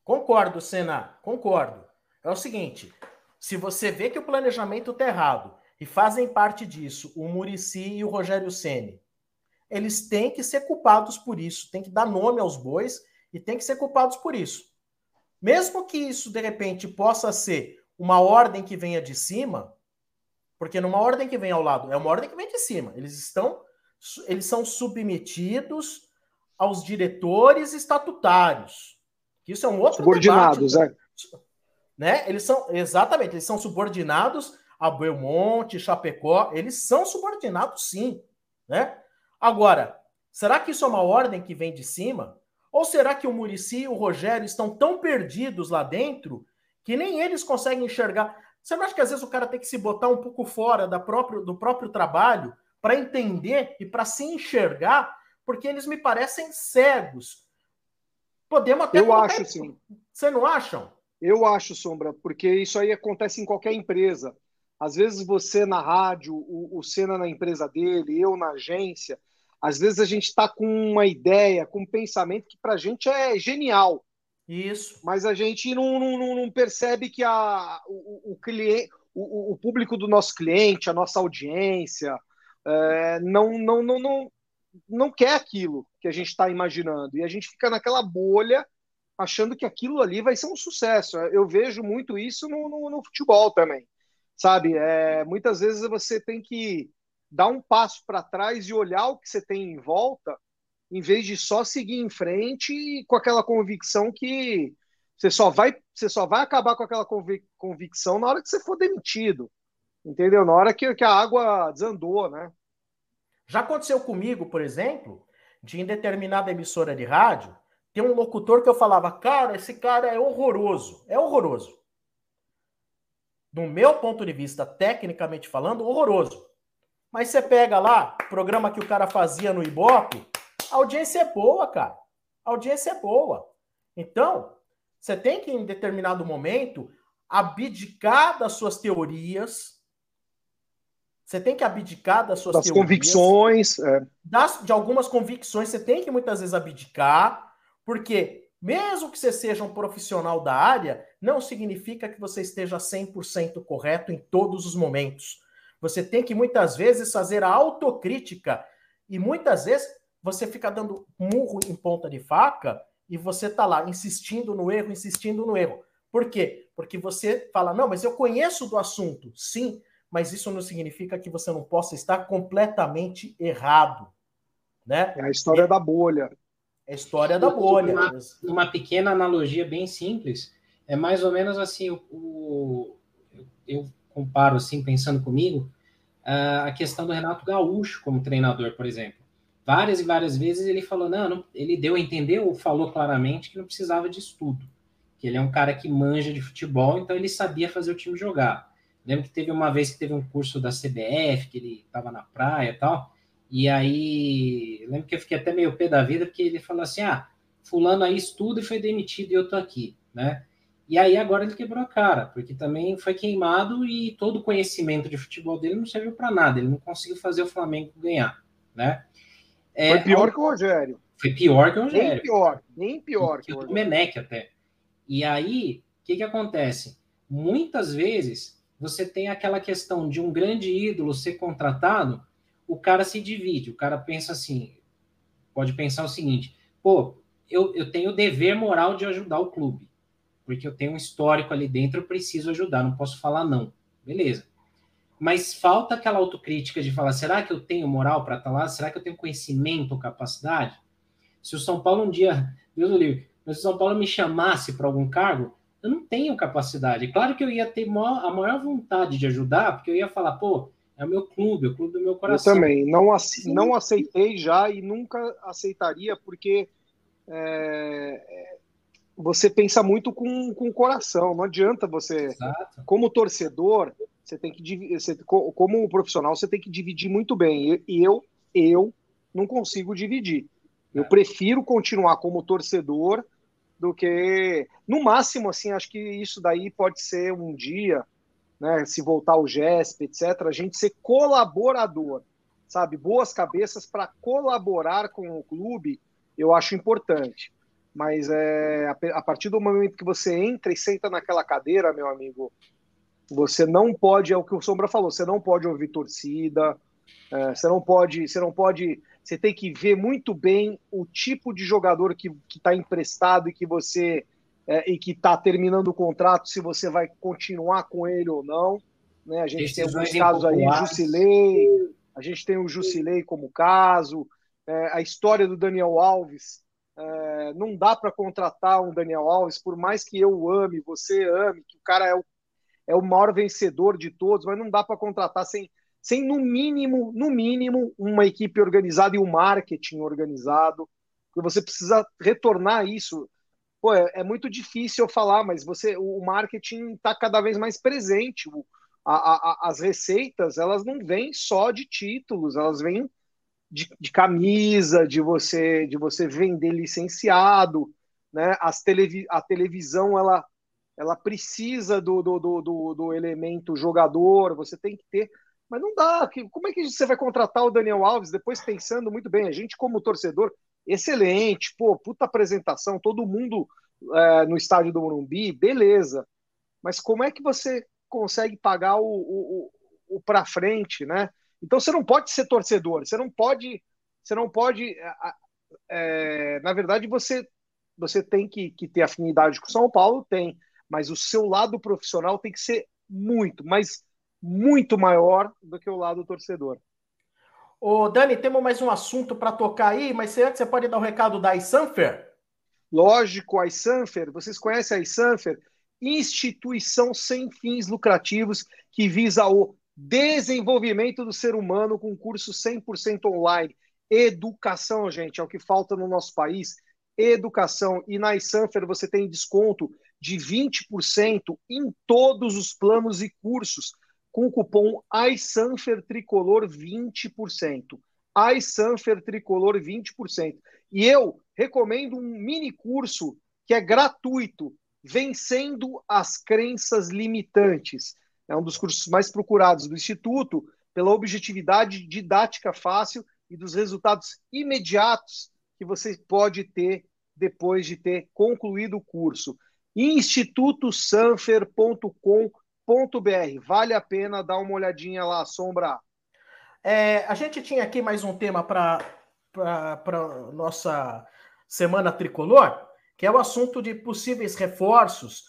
Concordo, Senna, concordo. É o seguinte, se você vê que o planejamento tá errado e fazem parte disso o Murici e o Rogério Ceni, eles têm que ser culpados por isso, tem que dar nome aos bois e tem que ser culpados por isso. Mesmo que isso de repente possa ser uma ordem que venha de cima, porque numa ordem que vem ao lado, é uma ordem que vem de cima. Eles estão eles são submetidos aos diretores estatutários. Isso é um outro subordinados, debate, é. né? Eles são exatamente, eles são subordinados a Belmonte, Chapecó, eles são subordinados sim, né? Agora, será que isso é uma ordem que vem de cima? Ou será que o Murici e o Rogério estão tão perdidos lá dentro que nem eles conseguem enxergar? Você não acha que às vezes o cara tem que se botar um pouco fora da próprio, do próprio trabalho para entender e para se enxergar? Porque eles me parecem cegos. Podemos até. Eu acho sim. Você não acham? Eu acho, Sombra, porque isso aí acontece em qualquer empresa. Às vezes você na rádio, o, o Senna na empresa dele, eu na agência, às vezes a gente está com uma ideia, com um pensamento que para a gente é genial. Isso. Mas a gente não, não, não percebe que a, o, o cliente, o, o, público do nosso cliente, a nossa audiência, é, não, não, não, não, não quer aquilo que a gente está imaginando. E a gente fica naquela bolha achando que aquilo ali vai ser um sucesso. Eu vejo muito isso no, no, no futebol também. Sabe? É, muitas vezes você tem que dar um passo para trás e olhar o que você tem em volta em vez de só seguir em frente com aquela convicção que você só vai, você só vai acabar com aquela convic convicção na hora que você for demitido. Entendeu? Na hora que, que a água desandou, né? Já aconteceu comigo, por exemplo, de em determinada emissora de rádio, tem um locutor que eu falava, cara, esse cara é horroroso. É horroroso. Do meu ponto de vista, tecnicamente falando, horroroso. Mas você pega lá, programa que o cara fazia no Ibope, a audiência é boa, cara. A audiência é boa. Então, você tem que, em determinado momento, abdicar das suas teorias. Você tem que abdicar das suas das teorias. convicções. É. Das, de algumas convicções, você tem que muitas vezes abdicar, porque Mesmo que você seja um profissional da área, não significa que você esteja 100% correto em todos os momentos. Você tem que muitas vezes fazer a autocrítica e muitas vezes você fica dando murro em ponta de faca e você está lá insistindo no erro, insistindo no erro. Por quê? Porque você fala, não, mas eu conheço do assunto. Sim, mas isso não significa que você não possa estar completamente errado. Né? É a história da bolha. É a história da bolha. Uma, uma pequena analogia bem simples, é mais ou menos assim, o, o eu comparo assim, pensando comigo, a questão do Renato Gaúcho como treinador, por exemplo. Várias e várias vezes ele falou, não, não ele deu a entender ou falou claramente que não precisava de estudo, que ele é um cara que manja de futebol, então ele sabia fazer o time jogar. Lembro que teve uma vez que teve um curso da CBF, que ele estava na praia e tal, e aí lembro que eu fiquei até meio pé da vida, porque ele falou assim: ah, fulano aí estuda e foi demitido e eu tô aqui, né? E aí agora ele quebrou a cara, porque também foi queimado e todo o conhecimento de futebol dele não serviu para nada, ele não conseguiu fazer o Flamengo ganhar, né? É, foi pior ao... que o Rogério. Foi pior que o Rogério. Nem pior, nem pior que o Rogério. Menec até. E aí, o que que acontece? Muitas vezes você tem aquela questão de um grande ídolo ser contratado, o cara se divide, o cara pensa assim, pode pensar o seguinte, pô, eu, eu tenho o dever moral de ajudar o clube, porque eu tenho um histórico ali dentro, eu preciso ajudar, não posso falar não, beleza. Mas falta aquela autocrítica de falar, será que eu tenho moral para estar lá? Será que eu tenho conhecimento ou capacidade? Se o São Paulo um dia, Deus o livre, mas se o São Paulo me chamasse para algum cargo, eu não tenho capacidade. Claro que eu ia ter maior, a maior vontade de ajudar, porque eu ia falar, pô, é o meu clube, é o clube do meu coração. Eu também, não, não aceitei já e nunca aceitaria, porque é, você pensa muito com, com o coração, não adianta você, Exato. como torcedor, você tem que você, como profissional, você tem que dividir muito bem. E eu, eu não consigo dividir. Eu é. prefiro continuar como torcedor do que no máximo assim acho que isso daí pode ser um dia né se voltar o GESP etc a gente ser colaborador sabe boas cabeças para colaborar com o clube eu acho importante mas é a partir do momento que você entra e senta naquela cadeira meu amigo você não pode é o que o Sombra falou você não pode ouvir torcida é, você não pode você não pode você tem que ver muito bem o tipo de jogador que está emprestado e que você é, e que está terminando o contrato, se você vai continuar com ele ou não. Né? A gente tem alguns casos aí, Jusilei, a gente tem o Jusilei como caso, é, a história do Daniel Alves. É, não dá para contratar um Daniel Alves, por mais que eu ame, você ame, que o cara é o, é o maior vencedor de todos, mas não dá para contratar sem sem no mínimo, no mínimo, uma equipe organizada e um marketing organizado, porque você precisa retornar isso. Pô, é, é muito difícil eu falar, mas você, o marketing está cada vez mais presente. O, a, a, as receitas, elas não vêm só de títulos, elas vêm de, de, camisa, de você, de você vender licenciado, né? As televi a televisão, ela, ela precisa do, do, do, do elemento jogador, você tem que ter mas não dá. Como é que você vai contratar o Daniel Alves depois pensando muito bem? A gente, como torcedor, excelente, pô, puta apresentação, todo mundo é, no estádio do Morumbi, beleza. Mas como é que você consegue pagar o, o, o, para frente, né? Então você não pode ser torcedor, você não pode, você não pode. É, é, na verdade, você você tem que, que ter afinidade com o São Paulo, tem, mas o seu lado profissional tem que ser muito, mas muito maior do que o lado torcedor. Ô, Dani, temos mais um assunto para tocar aí, mas antes você pode dar o um recado da iSanfer? Lógico, a iSanfer, vocês conhecem a iSanfer? Instituição sem fins lucrativos que visa o desenvolvimento do ser humano com curso 100% online. Educação, gente, é o que falta no nosso país. Educação. E na iSanfer você tem desconto de 20% em todos os planos e cursos com o cupom iSanfer Tricolor 20%. iSanfer Tricolor 20%. E eu recomendo um mini curso que é gratuito, Vencendo as Crenças Limitantes. É um dos cursos mais procurados do Instituto pela objetividade didática fácil e dos resultados imediatos que você pode ter depois de ter concluído o curso. institutosanfer.com.br. Vale a pena dar uma olhadinha lá, Sombra. É, a gente tinha aqui mais um tema para nossa semana tricolor, que é o assunto de possíveis reforços,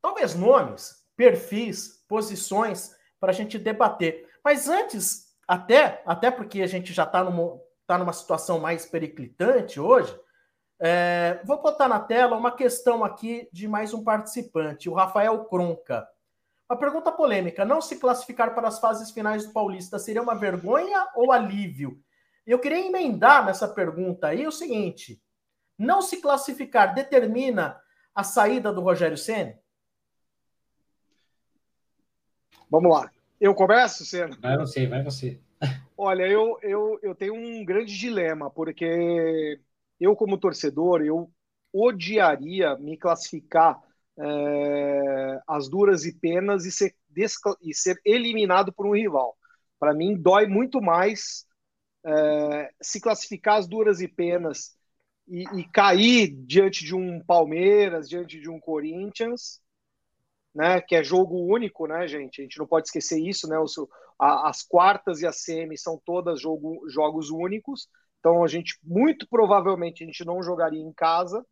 talvez nomes, perfis, posições para a gente debater. Mas antes, até, até porque a gente já está numa, tá numa situação mais periclitante hoje, é, vou botar na tela uma questão aqui de mais um participante, o Rafael Cronca. Uma pergunta polêmica: não se classificar para as fases finais do Paulista seria uma vergonha ou alívio? Eu queria emendar nessa pergunta aí o seguinte: não se classificar determina a saída do Rogério Senna? Vamos lá. Eu começo, Senna? Vai você, vai você. Olha, eu, eu, eu tenho um grande dilema, porque eu, como torcedor, eu odiaria me classificar é, as duras e penas e ser, e ser eliminado por um rival. Para mim, dói muito mais é, se classificar as duras e penas e, e, cair diante de um Palmeiras, diante de um Corinthians, né, que é jogo único, né, gente? A gente não pode esquecer isso, né? Os, a, as quartas e a semi são todas jogo, jogos únicos, então a gente muito provavelmente a gente não jogaria em casa,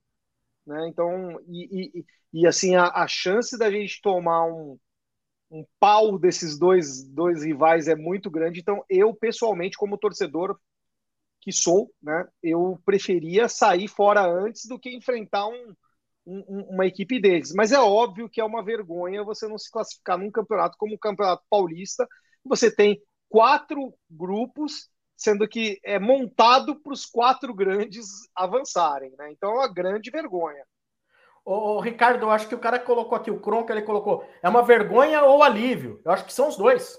né? Então e, e, e assim a, a, chance da gente tomar um, um pau desses dois, dois rivais é muito grande. Então eu pessoalmente como torcedor que sou, né, eu preferia sair fora antes do que enfrentar um um, uma equipe deles. Mas é óbvio que é uma vergonha você não se classificar num campeonato como o Campeonato Paulista. Você tem quatro grupos, sendo que é montado para os quatro grandes avançarem. Né? Então é uma grande vergonha. Ô, Ricardo, eu acho que o cara colocou aqui, o Cronca, ele colocou, é uma vergonha ou alívio? Eu acho que são os dois.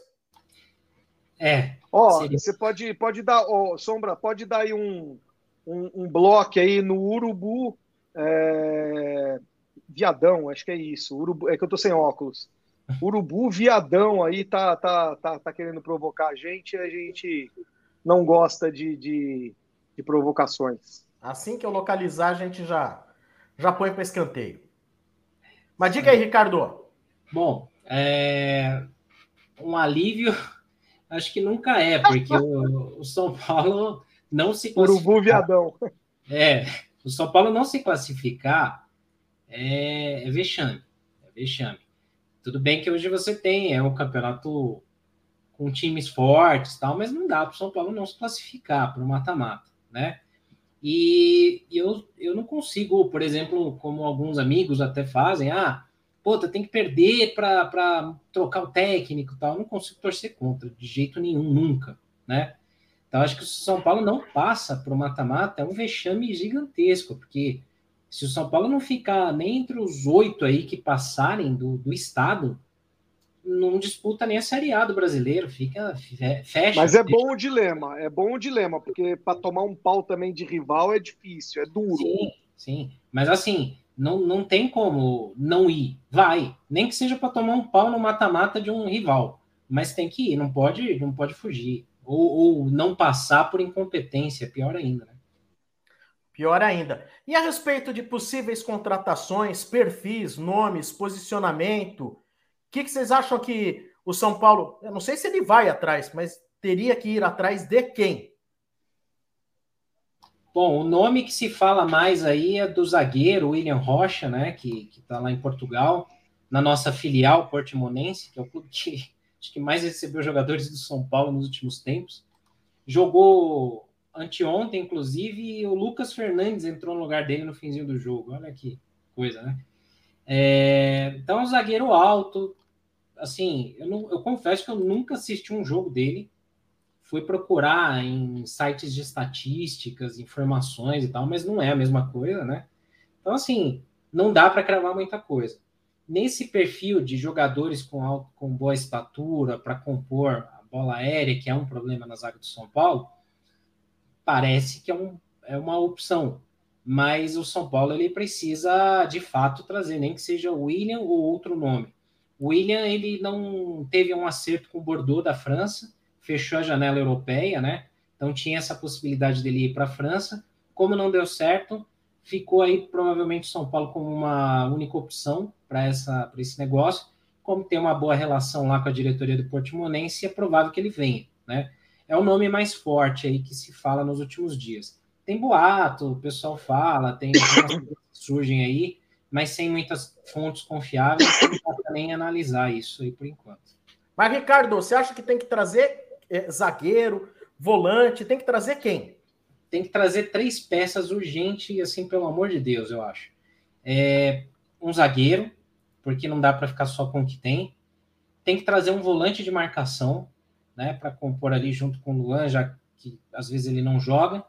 É. Ó, seria... você pode, pode dar, ó, Sombra, pode dar aí um, um, um bloco aí no Urubu é... Viadão, acho que é isso. Urubu... É que eu tô sem óculos. Urubu, viadão aí tá, tá, tá, tá querendo provocar a gente a gente não gosta de, de, de provocações. Assim que eu localizar, a gente já, já põe para escanteio. Mas diga aí, Ricardo. Bom, é... um alívio acho que nunca é, porque o, o São Paulo não se Urubu viadão. É, o São Paulo não se classificar é, é vexame. É vexame. Tudo bem que hoje você tem é um campeonato com times fortes, tal, mas não dá para o São Paulo não se classificar para o mata-mata, né? E, eu, eu não consigo, por exemplo, como alguns amigos até fazem, ah, pô, tem que perder para trocar o técnico, tal. Eu não consigo torcer contra de jeito nenhum, nunca, né? Então, acho que o São Paulo não passa para o mata-mata, é um vexame gigantesco, porque se o São Paulo não ficar nem entre os oito aí que passarem do, do estado, não disputa nem a Série A do brasileiro, fica fecha. Mas é bom o dilema, é bom o dilema, porque para tomar um pau também de rival é difícil, é duro. Sim, sim. Mas assim, não, não tem como não ir. Vai, nem que seja para tomar um pau no mata-mata de um rival, mas tem que ir, não pode, não pode fugir. Ou, ou não passar por incompetência, pior ainda. Né? Pior ainda. E a respeito de possíveis contratações, perfis, nomes, posicionamento, o que, que vocês acham que o São Paulo, eu não sei se ele vai atrás, mas teria que ir atrás de quem? Bom, o nome que se fala mais aí é do zagueiro William Rocha, né, que está lá em Portugal, na nossa filial portimonense, que é o clube que acho que mais recebeu jogadores do São Paulo nos últimos tempos. Jogou anteontem, inclusive, e o Lucas Fernandes entrou no lugar dele no finzinho do jogo. Olha que coisa, né? É, então, um zagueiro alto. Assim, eu, não, eu confesso que eu nunca assisti um jogo dele. Fui procurar em sites de estatísticas, informações e tal, mas não é a mesma coisa, né? Então, assim, não dá para cravar muita coisa nesse perfil de jogadores com, alto, com boa estatura para compor a bola aérea, que é um problema na zaga do São Paulo, parece que é, um, é uma opção. Mas o São Paulo ele precisa de fato trazer, nem que seja o William ou outro nome. O William ele não teve um acerto com o Bordeaux da França, fechou a janela europeia, né? Então tinha essa possibilidade dele ir para a França. Como não deu certo, ficou aí provavelmente São Paulo como uma única opção para esse negócio. Como tem uma boa relação lá com a diretoria do Portimonense, é provável que ele venha, né? É o nome mais forte aí que se fala nos últimos dias. Tem boato, o pessoal fala, tem surgem aí, mas sem muitas fontes confiáveis, não dá para nem analisar isso aí por enquanto. Mas, Ricardo, você acha que tem que trazer é, zagueiro, volante, tem que trazer quem? Tem que trazer três peças urgente, assim, pelo amor de Deus, eu acho. É, um zagueiro, porque não dá para ficar só com o que tem. Tem que trazer um volante de marcação, né, para compor ali junto com o Luan, já que às vezes ele não joga.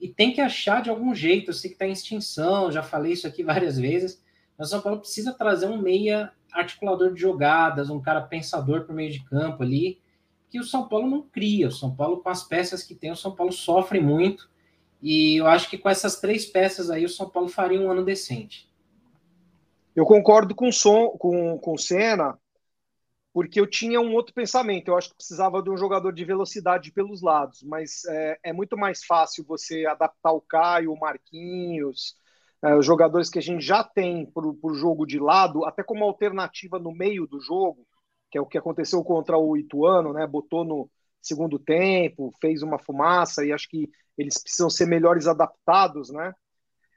E tem que achar de algum jeito, eu sei que está em extinção, já falei isso aqui várias vezes, mas o São Paulo precisa trazer um meia articulador de jogadas, um cara pensador por meio de campo ali, que o São Paulo não cria. O São Paulo, com as peças que tem, o São Paulo sofre muito. E eu acho que com essas três peças aí, o São Paulo faria um ano decente. Eu concordo com, som, com, com o Senna, porque eu tinha um outro pensamento. Eu acho que precisava de um jogador de velocidade pelos lados, mas é, é muito mais fácil você adaptar o Caio, o Marquinhos, é, os jogadores que a gente já tem para o jogo de lado, até como alternativa no meio do jogo, que é o que aconteceu contra o Ituano, né? Botou no segundo tempo, fez uma fumaça e acho que eles precisam ser melhores adaptados, né?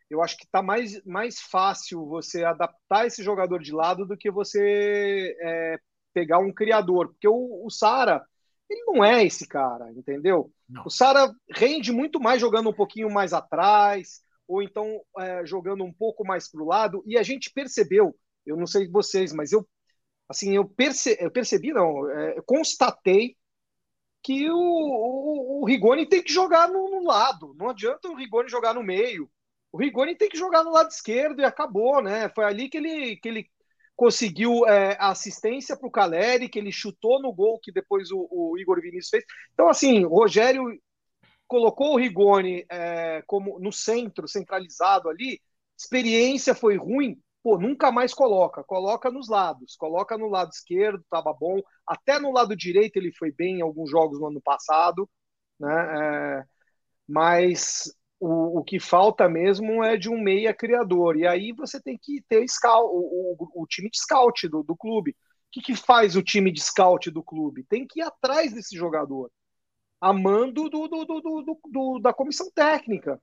Eu acho que está mais, mais fácil você adaptar esse jogador de lado do que você é, pegar um criador, porque o, o Sara ele não é esse cara, entendeu? Não. O Sara rende muito mais jogando um pouquinho mais atrás, ou então é, jogando um pouco mais para o lado, e a gente percebeu, eu não sei vocês, mas eu assim, eu, perce, eu percebi, não, é, constatei que o, o, o, Rigoni tem que jogar no, no, lado. Não adianta o Rigoni jogar no meio. O Rigoni tem que jogar no lado esquerdo e acabou, né? Foi ali que ele, que ele conseguiu é, assistência para o Caleri, que ele chutou no gol que depois o, o, Igor Vinícius fez. Então, assim, o Rogério colocou o Rigoni é, como no centro, centralizado ali. Experiência foi ruim, pô, nunca mais coloca. Coloca nos lados. Coloca no lado esquerdo, estava bom. Até no lado direito ele foi bem em alguns jogos no ano passado, né? É, mas o, o que falta mesmo é de um meia criador. E aí você tem que ter scout, o, o, o time de scout do, do clube. O que, que faz o time de scout do clube? Tem que ir atrás desse jogador, a mando do, do, do, do da comissão técnica.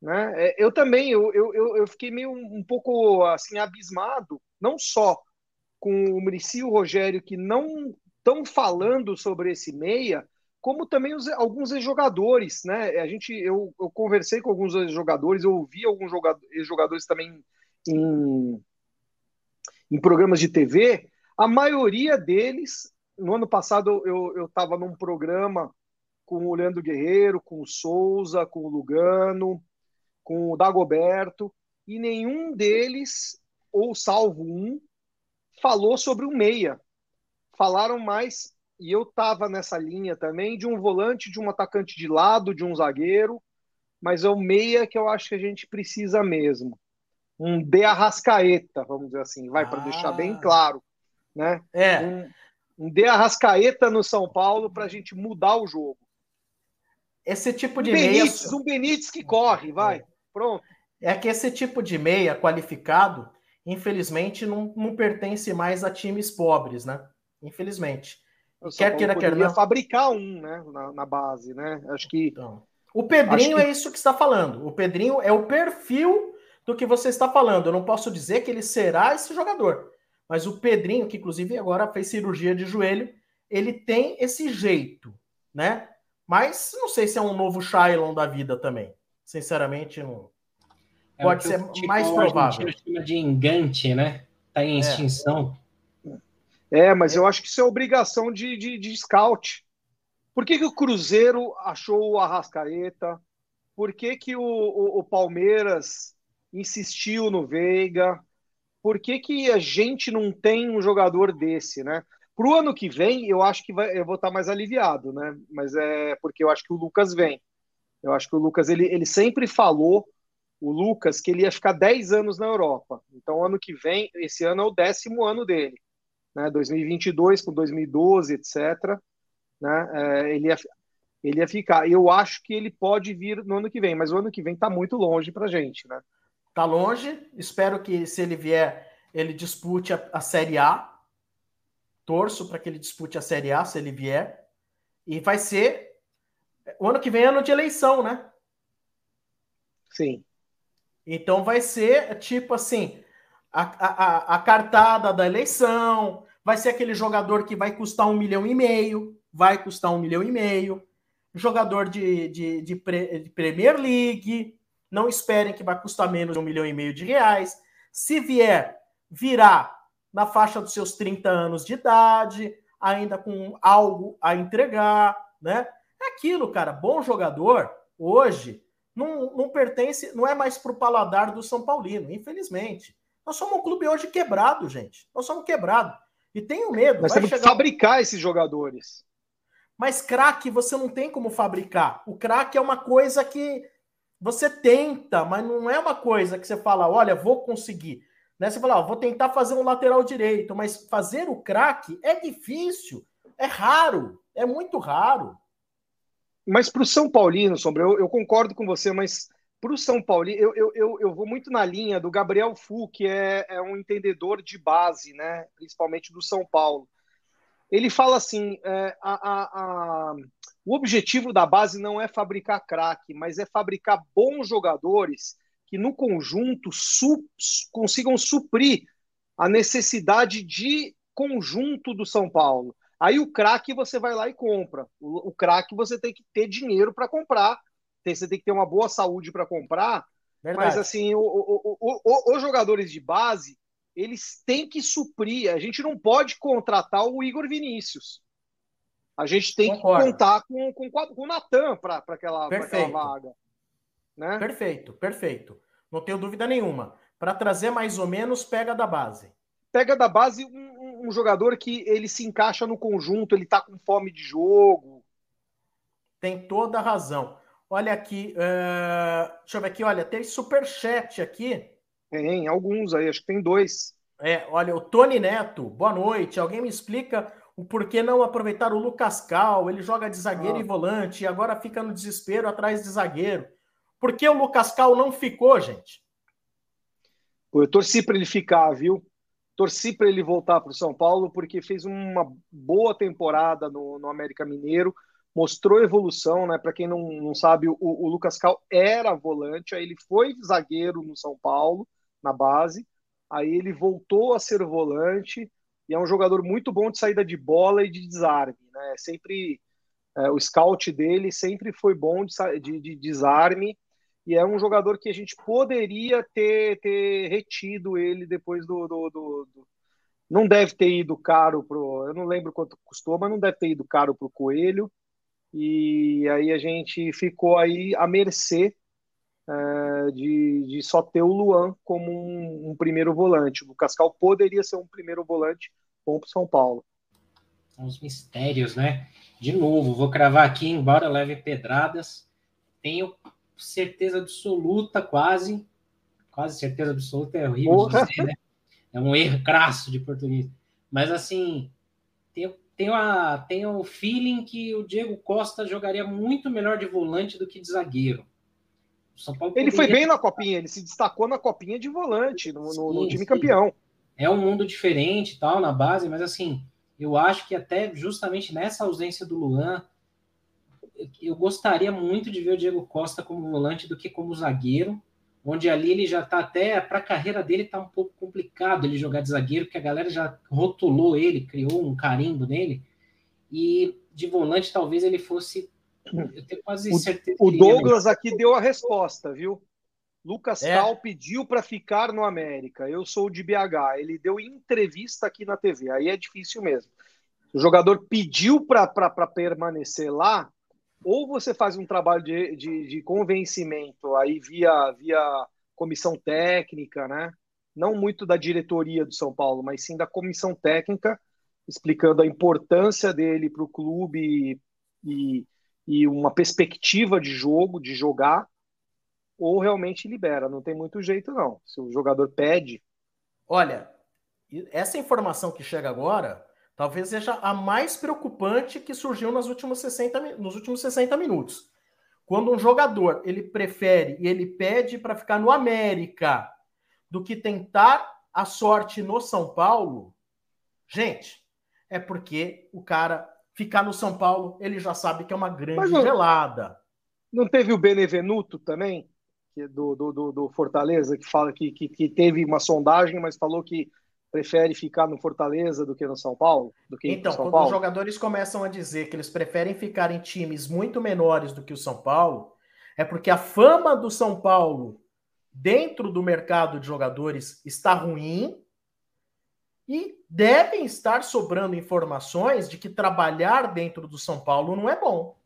Né? É, eu também, eu, eu, eu fiquei meio um pouco assim abismado, não só com o Murici e o Rogério, que não estão falando sobre esse meia, como também os, alguns jogadores, né? A gente, eu, eu conversei com alguns jogadores, eu ouvi alguns jogadores também em, em programas de TV. A maioria deles, no ano passado eu estava num programa com o Leandro Guerreiro, com o Souza, com o Lugano, com o Dagoberto, e nenhum deles, ou salvo um, falou sobre o meia. Falaram mais, e eu estava nessa linha também, de um volante, de um atacante de lado, de um zagueiro, mas é o meia que eu acho que a gente precisa mesmo. Um de Arrascaeta, vamos dizer assim, vai, ah. para deixar bem claro. Né? É. Um, um de Arrascaeta no São Paulo para a gente mudar o jogo. Esse tipo de um Benítez, meia... um Benítez que corre, vai. É. Pronto. É que esse tipo de meia qualificado, infelizmente, não, não pertence mais a times pobres, né? Infelizmente. Quer queira, quer não. fabricar um, né? Na, na, base, né? Acho que. Então, o Pedrinho que... é isso que está falando. O Pedrinho é o perfil do que você está falando. Eu não posso dizer que ele será esse jogador. Mas o Pedrinho, que inclusive agora fez cirurgia de joelho, ele tem esse jeito, né? Mas não sei se é um novo Shailon da vida também. Sinceramente, não. É Pode ser tipo mais provável. chama de engante, né? Está em é. extinção. É, mas eu acho que isso é obrigação de, de, de scout. Por que, que o Cruzeiro achou o Arrascaeta? Por que, que o, o, o Palmeiras insistiu no Veiga? Por que, que a gente não tem um jogador desse, né? Para o ano que vem, eu acho que vai, eu vou estar mais aliviado, né? Mas é porque eu acho que o Lucas vem. Eu acho que o Lucas, ele, ele sempre falou, o Lucas, que ele ia ficar 10 anos na Europa. Então, ano que vem, esse ano é o décimo ano dele. Né? 2022 com 2012, etc. Né? É, ele ia... ele ia ficar. Eu acho que ele pode vir no ano que vem, mas o ano que vem está muito longe para gente, né? Tá longe. Espero que se ele vier, ele dispute a, a Série A. Torço para que ele dispute a Série A se ele vier. E vai ser o ano que vem é ano de eleição, né? Sim. Então vai ser tipo assim a, a, a cartada da eleição, vai ser aquele jogador que vai custar um milhão e meio, vai custar um milhão e meio jogador de, de, de, pre, de Premier League. Não esperem que vai custar menos de um milhão e meio de reais. Se vier, virá na faixa dos seus 30 anos de idade, ainda com algo a entregar, né? É aquilo, cara. Bom jogador, hoje, não, não pertence, não é mais para o paladar do São Paulino, infelizmente. Nós somos um clube hoje quebrado, gente. Nós somos quebrados. E tenho medo. Nós temos chegar... que fabricar esses jogadores. Mas craque você não tem como fabricar. O craque é uma coisa que você tenta, mas não é uma coisa que você fala, olha, vou conseguir. Né? Você fala, ó, vou tentar fazer um lateral direito, mas fazer o craque é difícil, é raro, é muito raro. Mas para o São Paulino, Sombra, eu, eu, concordo com você, mas para o São Paulino, eu, eu, eu, eu, vou muito na linha do Gabriel Fu, que é, é um entendedor de base, né? principalmente do São Paulo ele fala assim: é, a, a, a, o objetivo da base não é fabricar craque, mas é fabricar bons jogadores que no conjunto su, consigam suprir a necessidade de conjunto do São Paulo. Aí o craque você vai lá e compra. O, o craque você tem que ter dinheiro para comprar. Você tem que ter uma boa saúde para comprar. Verdade. Mas assim, o, o, os jogadores de base eles têm que suprir. A gente não pode contratar o Igor Vinícius. A gente tem Concordo. que contar com, com, com o Natan para aquela, aquela vaga. Né? Perfeito, perfeito. Não tenho dúvida nenhuma. Para trazer mais ou menos, pega da base. Pega da base um, um jogador que ele se encaixa no conjunto, ele está com fome de jogo. Tem toda a razão. Olha aqui, uh, deixa eu ver aqui, olha, tem superchat aqui tem alguns aí, acho que tem dois. É, olha, o Tony Neto, boa noite. Alguém me explica o porquê não aproveitar o Lucas Cal? Ele joga de zagueiro ah. e volante e agora fica no desespero atrás de zagueiro. Por que o Lucas Cal não ficou, gente? Eu torci para ele ficar, viu? Torci para ele voltar para o São Paulo porque fez uma boa temporada no, no América Mineiro, mostrou evolução, né? Para quem não, não sabe, o, o Lucas Cal era volante, aí ele foi zagueiro no São Paulo na base. Aí ele voltou a ser volante e é um jogador muito bom de saída de bola e de desarme. Né? Sempre é, o scout dele sempre foi bom de, de, de, desarme e é um jogador que a gente poderia ter, ter retido ele depois do, do, do, do... não deve ter ido caro pro eu não lembro quanto custou mas não deve ter ido caro pro Coelho e aí a gente ficou aí à mercê é, de, de só ter o Luan como um, um primeiro volante. O Cascal poderia ser um primeiro volante bom para São Paulo. São os mistérios, né? De novo, vou cravar aqui, embora leve pedradas, tenho certeza absoluta, quase, quase certeza absoluta, é horrível Porra. dizer, né? É um erro crasso de português. Mas assim, tenho, tenho, a, tenho o feeling que o Diego Costa jogaria muito melhor de volante do que de zagueiro. São Paulo ele foi bem na copinha, ele se destacou na copinha de volante, no, sim, no time sim. campeão. É um mundo diferente tal na base, mas assim, eu acho que até justamente nessa ausência do Luan, eu gostaria muito de ver o Diego Costa como volante do que como zagueiro, onde ali ele já tá até para a carreira dele tá um pouco complicado ele jogar de zagueiro, porque a galera já rotulou ele, criou um carimbo nele. E de volante talvez ele fosse eu tenho quase certeza. O, o Douglas aqui deu a resposta, viu? Lucas é. Cal pediu para ficar no América. Eu sou de BH. Ele deu entrevista aqui na TV. Aí é difícil mesmo. O jogador pediu para permanecer lá, ou você faz um trabalho de, de, de, convencimento aí via, via comissão técnica, né? Não muito da diretoria do São Paulo, mas sim da comissão técnica, explicando a importância dele para o clube e, e uma perspectiva de jogo, de jogar, ou realmente libera. Não tem muito jeito, não. Se o jogador pede. Olha, essa informação que chega agora talvez seja a mais preocupante que surgiu nas últimas 60, nos últimos 60 minutos. Quando um jogador ele prefere e ele pede para ficar no América do que tentar a sorte no São Paulo, gente, é porque o cara ficar no São Paulo, ele já sabe que é uma grande não, gelada. Não teve o Benevenuto também, é do, do, do, Fortaleza, que fala que, que, que, teve uma sondagem, mas falou que prefere ficar no Fortaleza do que no São Paulo? Do que então, São quando Paulo? os jogadores começam a dizer que eles preferem ficar em times muito menores do que o São Paulo, é porque a fama do São Paulo dentro do mercado de jogadores está ruim e devem estar sobrando informações de que trabalhar dentro do São Paulo não é bom.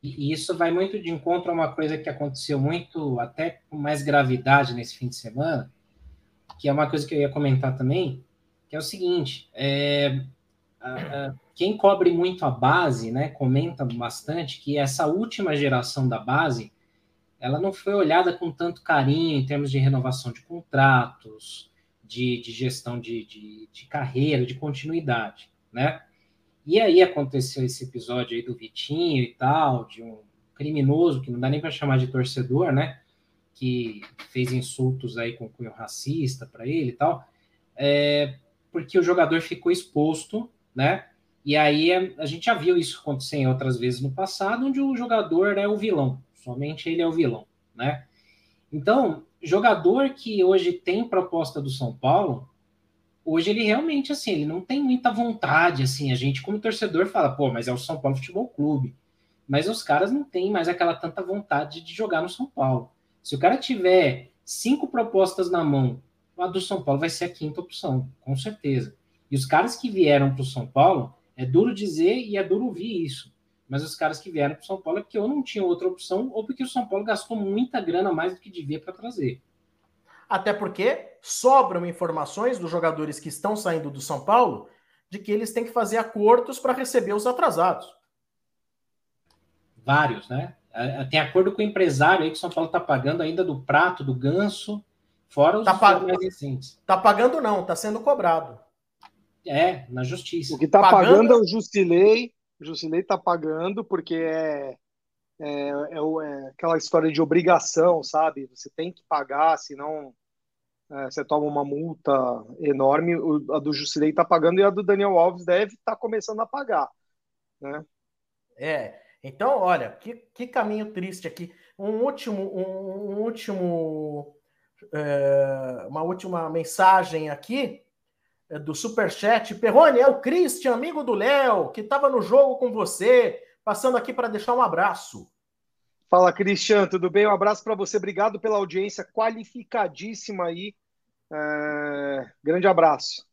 E isso vai muito de encontro a uma coisa que aconteceu muito, até com mais gravidade nesse fim de semana, que é uma coisa que eu ia comentar também, que é o seguinte: é, a, a, quem cobre muito a base, né, comenta bastante que essa última geração da base, ela não foi olhada com tanto carinho em termos de renovação de contratos, de, de gestão de, de, de, carreira, de continuidade, né? E aí aconteceu esse episódio aí do Vitinho e tal, de um criminoso, que não dá nem para chamar de torcedor, né? Que fez insultos aí com cunho racista para ele e tal, é, porque o jogador ficou exposto, né? E aí a, a gente já viu isso acontecer em outras vezes no passado, onde o jogador é o vilão, somente ele é o vilão, né? Então, jogador que hoje tem proposta do São Paulo, hoje ele realmente, assim, ele não tem muita vontade, assim, a gente como torcedor fala, pô, mas é o São Paulo Futebol Clube, mas os caras não têm mais aquela tanta vontade de jogar no São Paulo. Se o cara tiver cinco propostas na mão, a do São Paulo vai ser a quinta opção, com certeza. E os caras que vieram para o São Paulo, é duro dizer e é duro ouvir isso, mas os caras que vieram para o São Paulo é porque eu não tinha outra opção, ou porque o São Paulo gastou muita grana mais do que devia para trazer. Até porque sobram informações dos jogadores que estão saindo do São Paulo de que eles têm que fazer acordos para receber os atrasados. Vários, né? É, é, tem acordo com o empresário aí que o São Paulo está pagando ainda do prato, do ganso, fora os tá pag... mais recentes. Está pagando não, está sendo cobrado. É, na justiça. O que está pagando... pagando é o Justilei, o Jusilei está pagando porque é, é, é, é, aquela história de obrigação, sabe? Você tem que pagar, senão é, você toma uma multa enorme. O, a do Jusilei está pagando e a do Daniel Alves deve estar tá começando a pagar. Né? É, então, olha, que, que caminho triste aqui. Um último, um, um último, é, uma última mensagem aqui é, do Superchat. Perrone, é o Christian, amigo do Léo, que estava no jogo com você, passando aqui para deixar um abraço. Fala, Christian, tudo bem? Um abraço para você, obrigado pela audiência qualificadíssima aí. É... Grande abraço.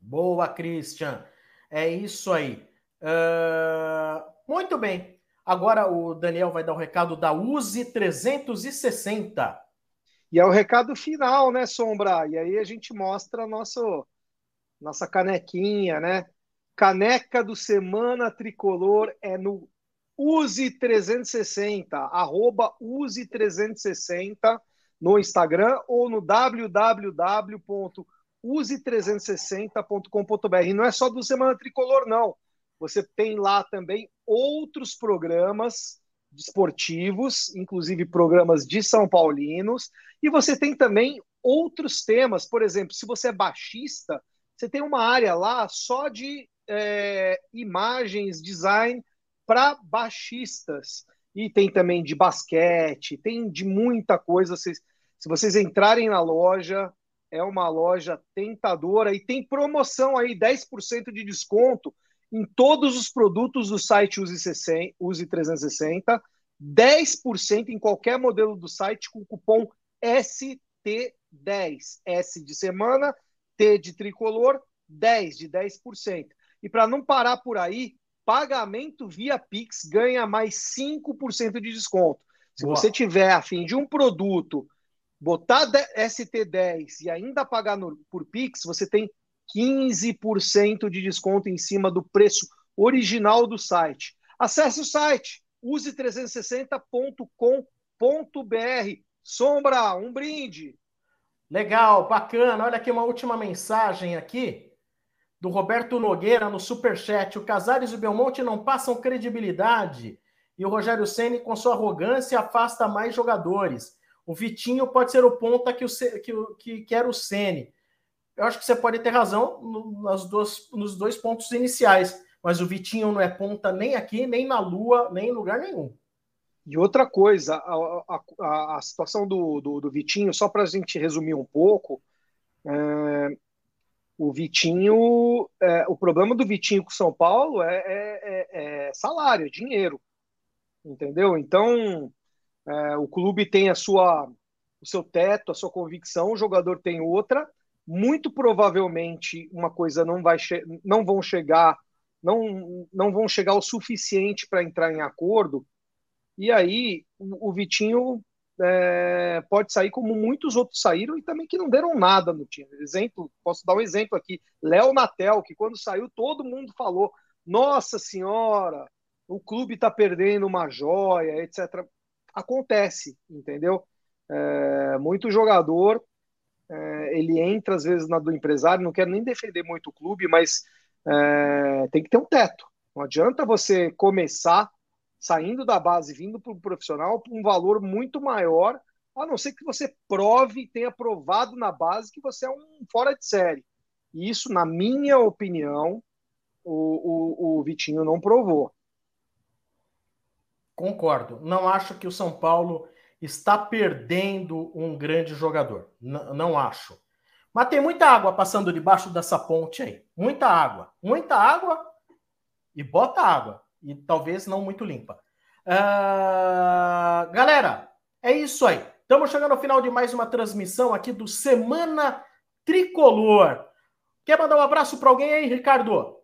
Boa, Christian. É isso aí. Uh... Muito bem. Agora o Daniel vai dar o recado da Use 360. E é o recado final, né, Sombra? E aí a gente mostra nosso nossa canequinha, né? Caneca do Semana Tricolor é no Use360, arroba Use360 no Instagram ou no www.use360.com.br. Não é só do Semana Tricolor, não. Você tem lá também outros programas esportivos, inclusive programas de São Paulinos, e você tem também outros temas. Por exemplo, se você é baixista, você tem uma área lá só de é, imagens, design para baixistas. E tem também de basquete, tem de muita coisa. Vocês, se vocês entrarem na loja, é uma loja tentadora e tem promoção aí, 10% de desconto em todos os produtos do site Use, Use 360, 10% em qualquer modelo do site com o cupom ST10. S de semana, T de tricolor, 10 de 10%. E para não parar por aí, pagamento via Pix ganha mais 5% de desconto. Se Boa. você tiver a fim de um produto, botar ST10 e ainda pagar no, por Pix, você tem 15% de desconto em cima do preço original do site. Acesse o site use360.com.br. Sombra, um brinde. Legal, bacana. Olha aqui uma última mensagem aqui do Roberto Nogueira no Superchat. O Casares e o Belmonte não passam credibilidade. E o Rogério Ceni com sua arrogância, afasta mais jogadores. O Vitinho pode ser o ponta que, o, que, que quer o Ceni. Eu acho que você pode ter razão nas duas, nos dois pontos iniciais, mas o Vitinho não é ponta nem aqui, nem na Lua, nem em lugar nenhum. E outra coisa, a, a, a situação do, do, do, Vitinho, só para a gente resumir um pouco, é, o Vitinho, é, o problema do Vitinho com São Paulo é, é, é, é salário, é dinheiro, entendeu? Então, é, o clube tem a sua, o seu teto, a sua convicção, o jogador tem outra. Muito provavelmente uma coisa não vai, não vão chegar, não, não vão chegar o suficiente para entrar em acordo. E aí o, o Vitinho é, pode sair como muitos outros saíram e também que não deram nada no time. Exemplo, posso dar um exemplo aqui: Léo Natel, que quando saiu todo mundo falou: Nossa Senhora, o clube está perdendo uma joia, etc. Acontece, entendeu? É, muito jogador é, ele entra às vezes na do empresário, não quero nem defender muito o clube, mas é, tem que ter um teto. Não adianta você começar saindo da base, vindo para o profissional, por um valor muito maior, a não ser que você prove, tenha provado na base que você é um fora de série. E isso, na minha opinião, o, o, o Vitinho não provou. Concordo. Não acho que o São Paulo está perdendo um grande jogador. N não acho. Mas tem muita água passando debaixo dessa ponte aí. Muita água. Muita água e bota água e talvez não muito limpa. Uh, galera, é isso aí. Estamos chegando ao final de mais uma transmissão aqui do Semana Tricolor. Quer mandar um abraço para alguém aí, Ricardo?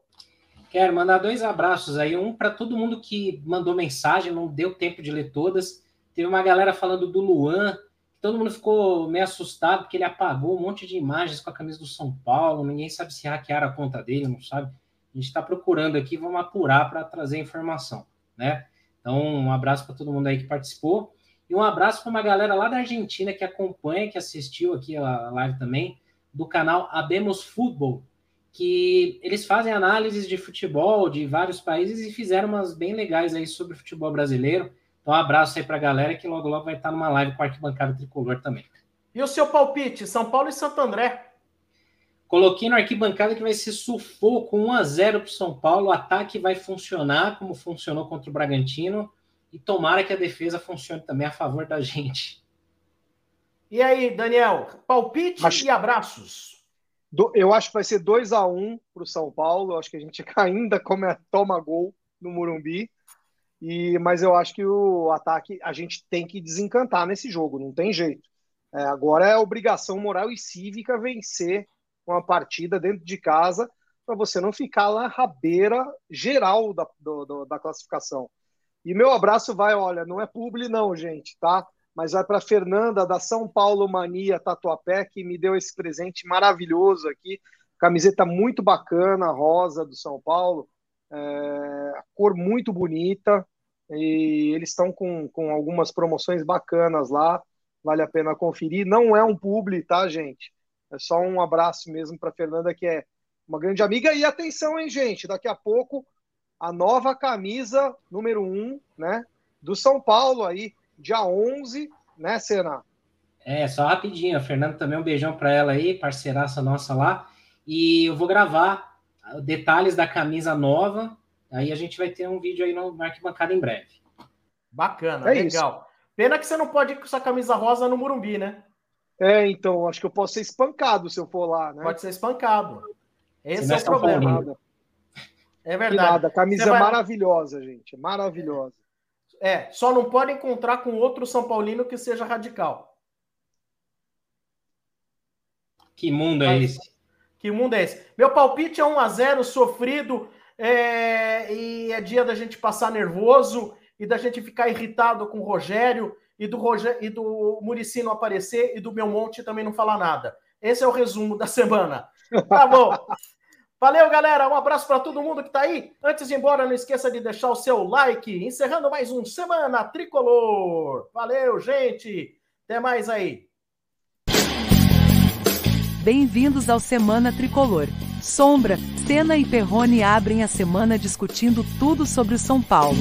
Quero mandar dois abraços aí. Um para todo mundo que mandou mensagem, não deu tempo de ler todas. Teve uma galera falando do Luan, todo mundo ficou meio assustado porque ele apagou um monte de imagens com a camisa do São Paulo. Ninguém sabe se hackearam a conta dele, não sabe. A gente está procurando aqui, vamos apurar para trazer informação, né? Então, um abraço para todo mundo aí que participou. E um abraço para uma galera lá da Argentina que acompanha, que assistiu aqui a live também, do canal Abemos Futebol, que eles fazem análises de futebol de vários países e fizeram umas bem legais aí sobre o futebol brasileiro. Então, um abraço aí para a galera que logo logo vai estar numa live com a Arquibancada Tricolor também. E o seu palpite, São Paulo e Santo André? Coloquei no arquibancada que vai ser sufoco 1 a 0 para o São Paulo. O ataque vai funcionar como funcionou contra o Bragantino. E tomara que a defesa funcione também a favor da gente. E aí, Daniel, palpite acho, e abraços. Do, eu acho que vai ser 2 a 1 para o São Paulo. Eu acho que a gente ainda come, toma gol no Morumbi. E, mas eu acho que o ataque a gente tem que desencantar nesse jogo, não tem jeito. É, agora é obrigação moral e cívica vencer uma partida dentro de casa para você não ficar lá rabeira geral da, do, do, da classificação. E meu abraço vai, olha, não é publi não, gente, tá? Mas vai para Fernanda da São Paulo Mania Tatuapé que me deu esse presente maravilhoso aqui, camiseta muito bacana, rosa do São Paulo, é, cor muito bonita e eles estão com, com algumas promoções bacanas lá, vale a pena conferir. Não é um publi, tá, gente? É só um abraço mesmo para Fernanda, que é uma grande amiga. E atenção, hein, gente? Daqui a pouco a nova camisa número 1, um, né? Do São Paulo aí, dia 11, né, Sena? É, só rapidinho. A Fernanda também um beijão para ela aí, parceiraça nossa lá. E eu vou gravar detalhes da camisa nova. Aí a gente vai ter um vídeo aí no Arquibancada em breve. Bacana, é legal. Isso. Pena que você não pode ir com essa camisa rosa no Murumbi, né? É, então, acho que eu posso ser espancado se eu for lá, né? Pode ser espancado. Esse é o problema. É verdade. nada, camisa vai... maravilhosa, gente. Maravilhosa. É, só não pode encontrar com outro São Paulino que seja radical. Que mundo é esse? Que mundo é esse? Meu palpite é 1 a 0 sofrido, é... e é dia da gente passar nervoso e da gente ficar irritado com o Rogério e do, Roger, e do Murici não aparecer e do Belmonte também não falar nada. Esse é o resumo da semana. Tá bom. Valeu, galera. Um abraço para todo mundo que está aí. Antes de ir embora, não esqueça de deixar o seu like. Encerrando mais um Semana Tricolor. Valeu, gente. Até mais aí. Bem-vindos ao Semana Tricolor Sombra, Senna e Perrone abrem a semana discutindo tudo sobre o São Paulo.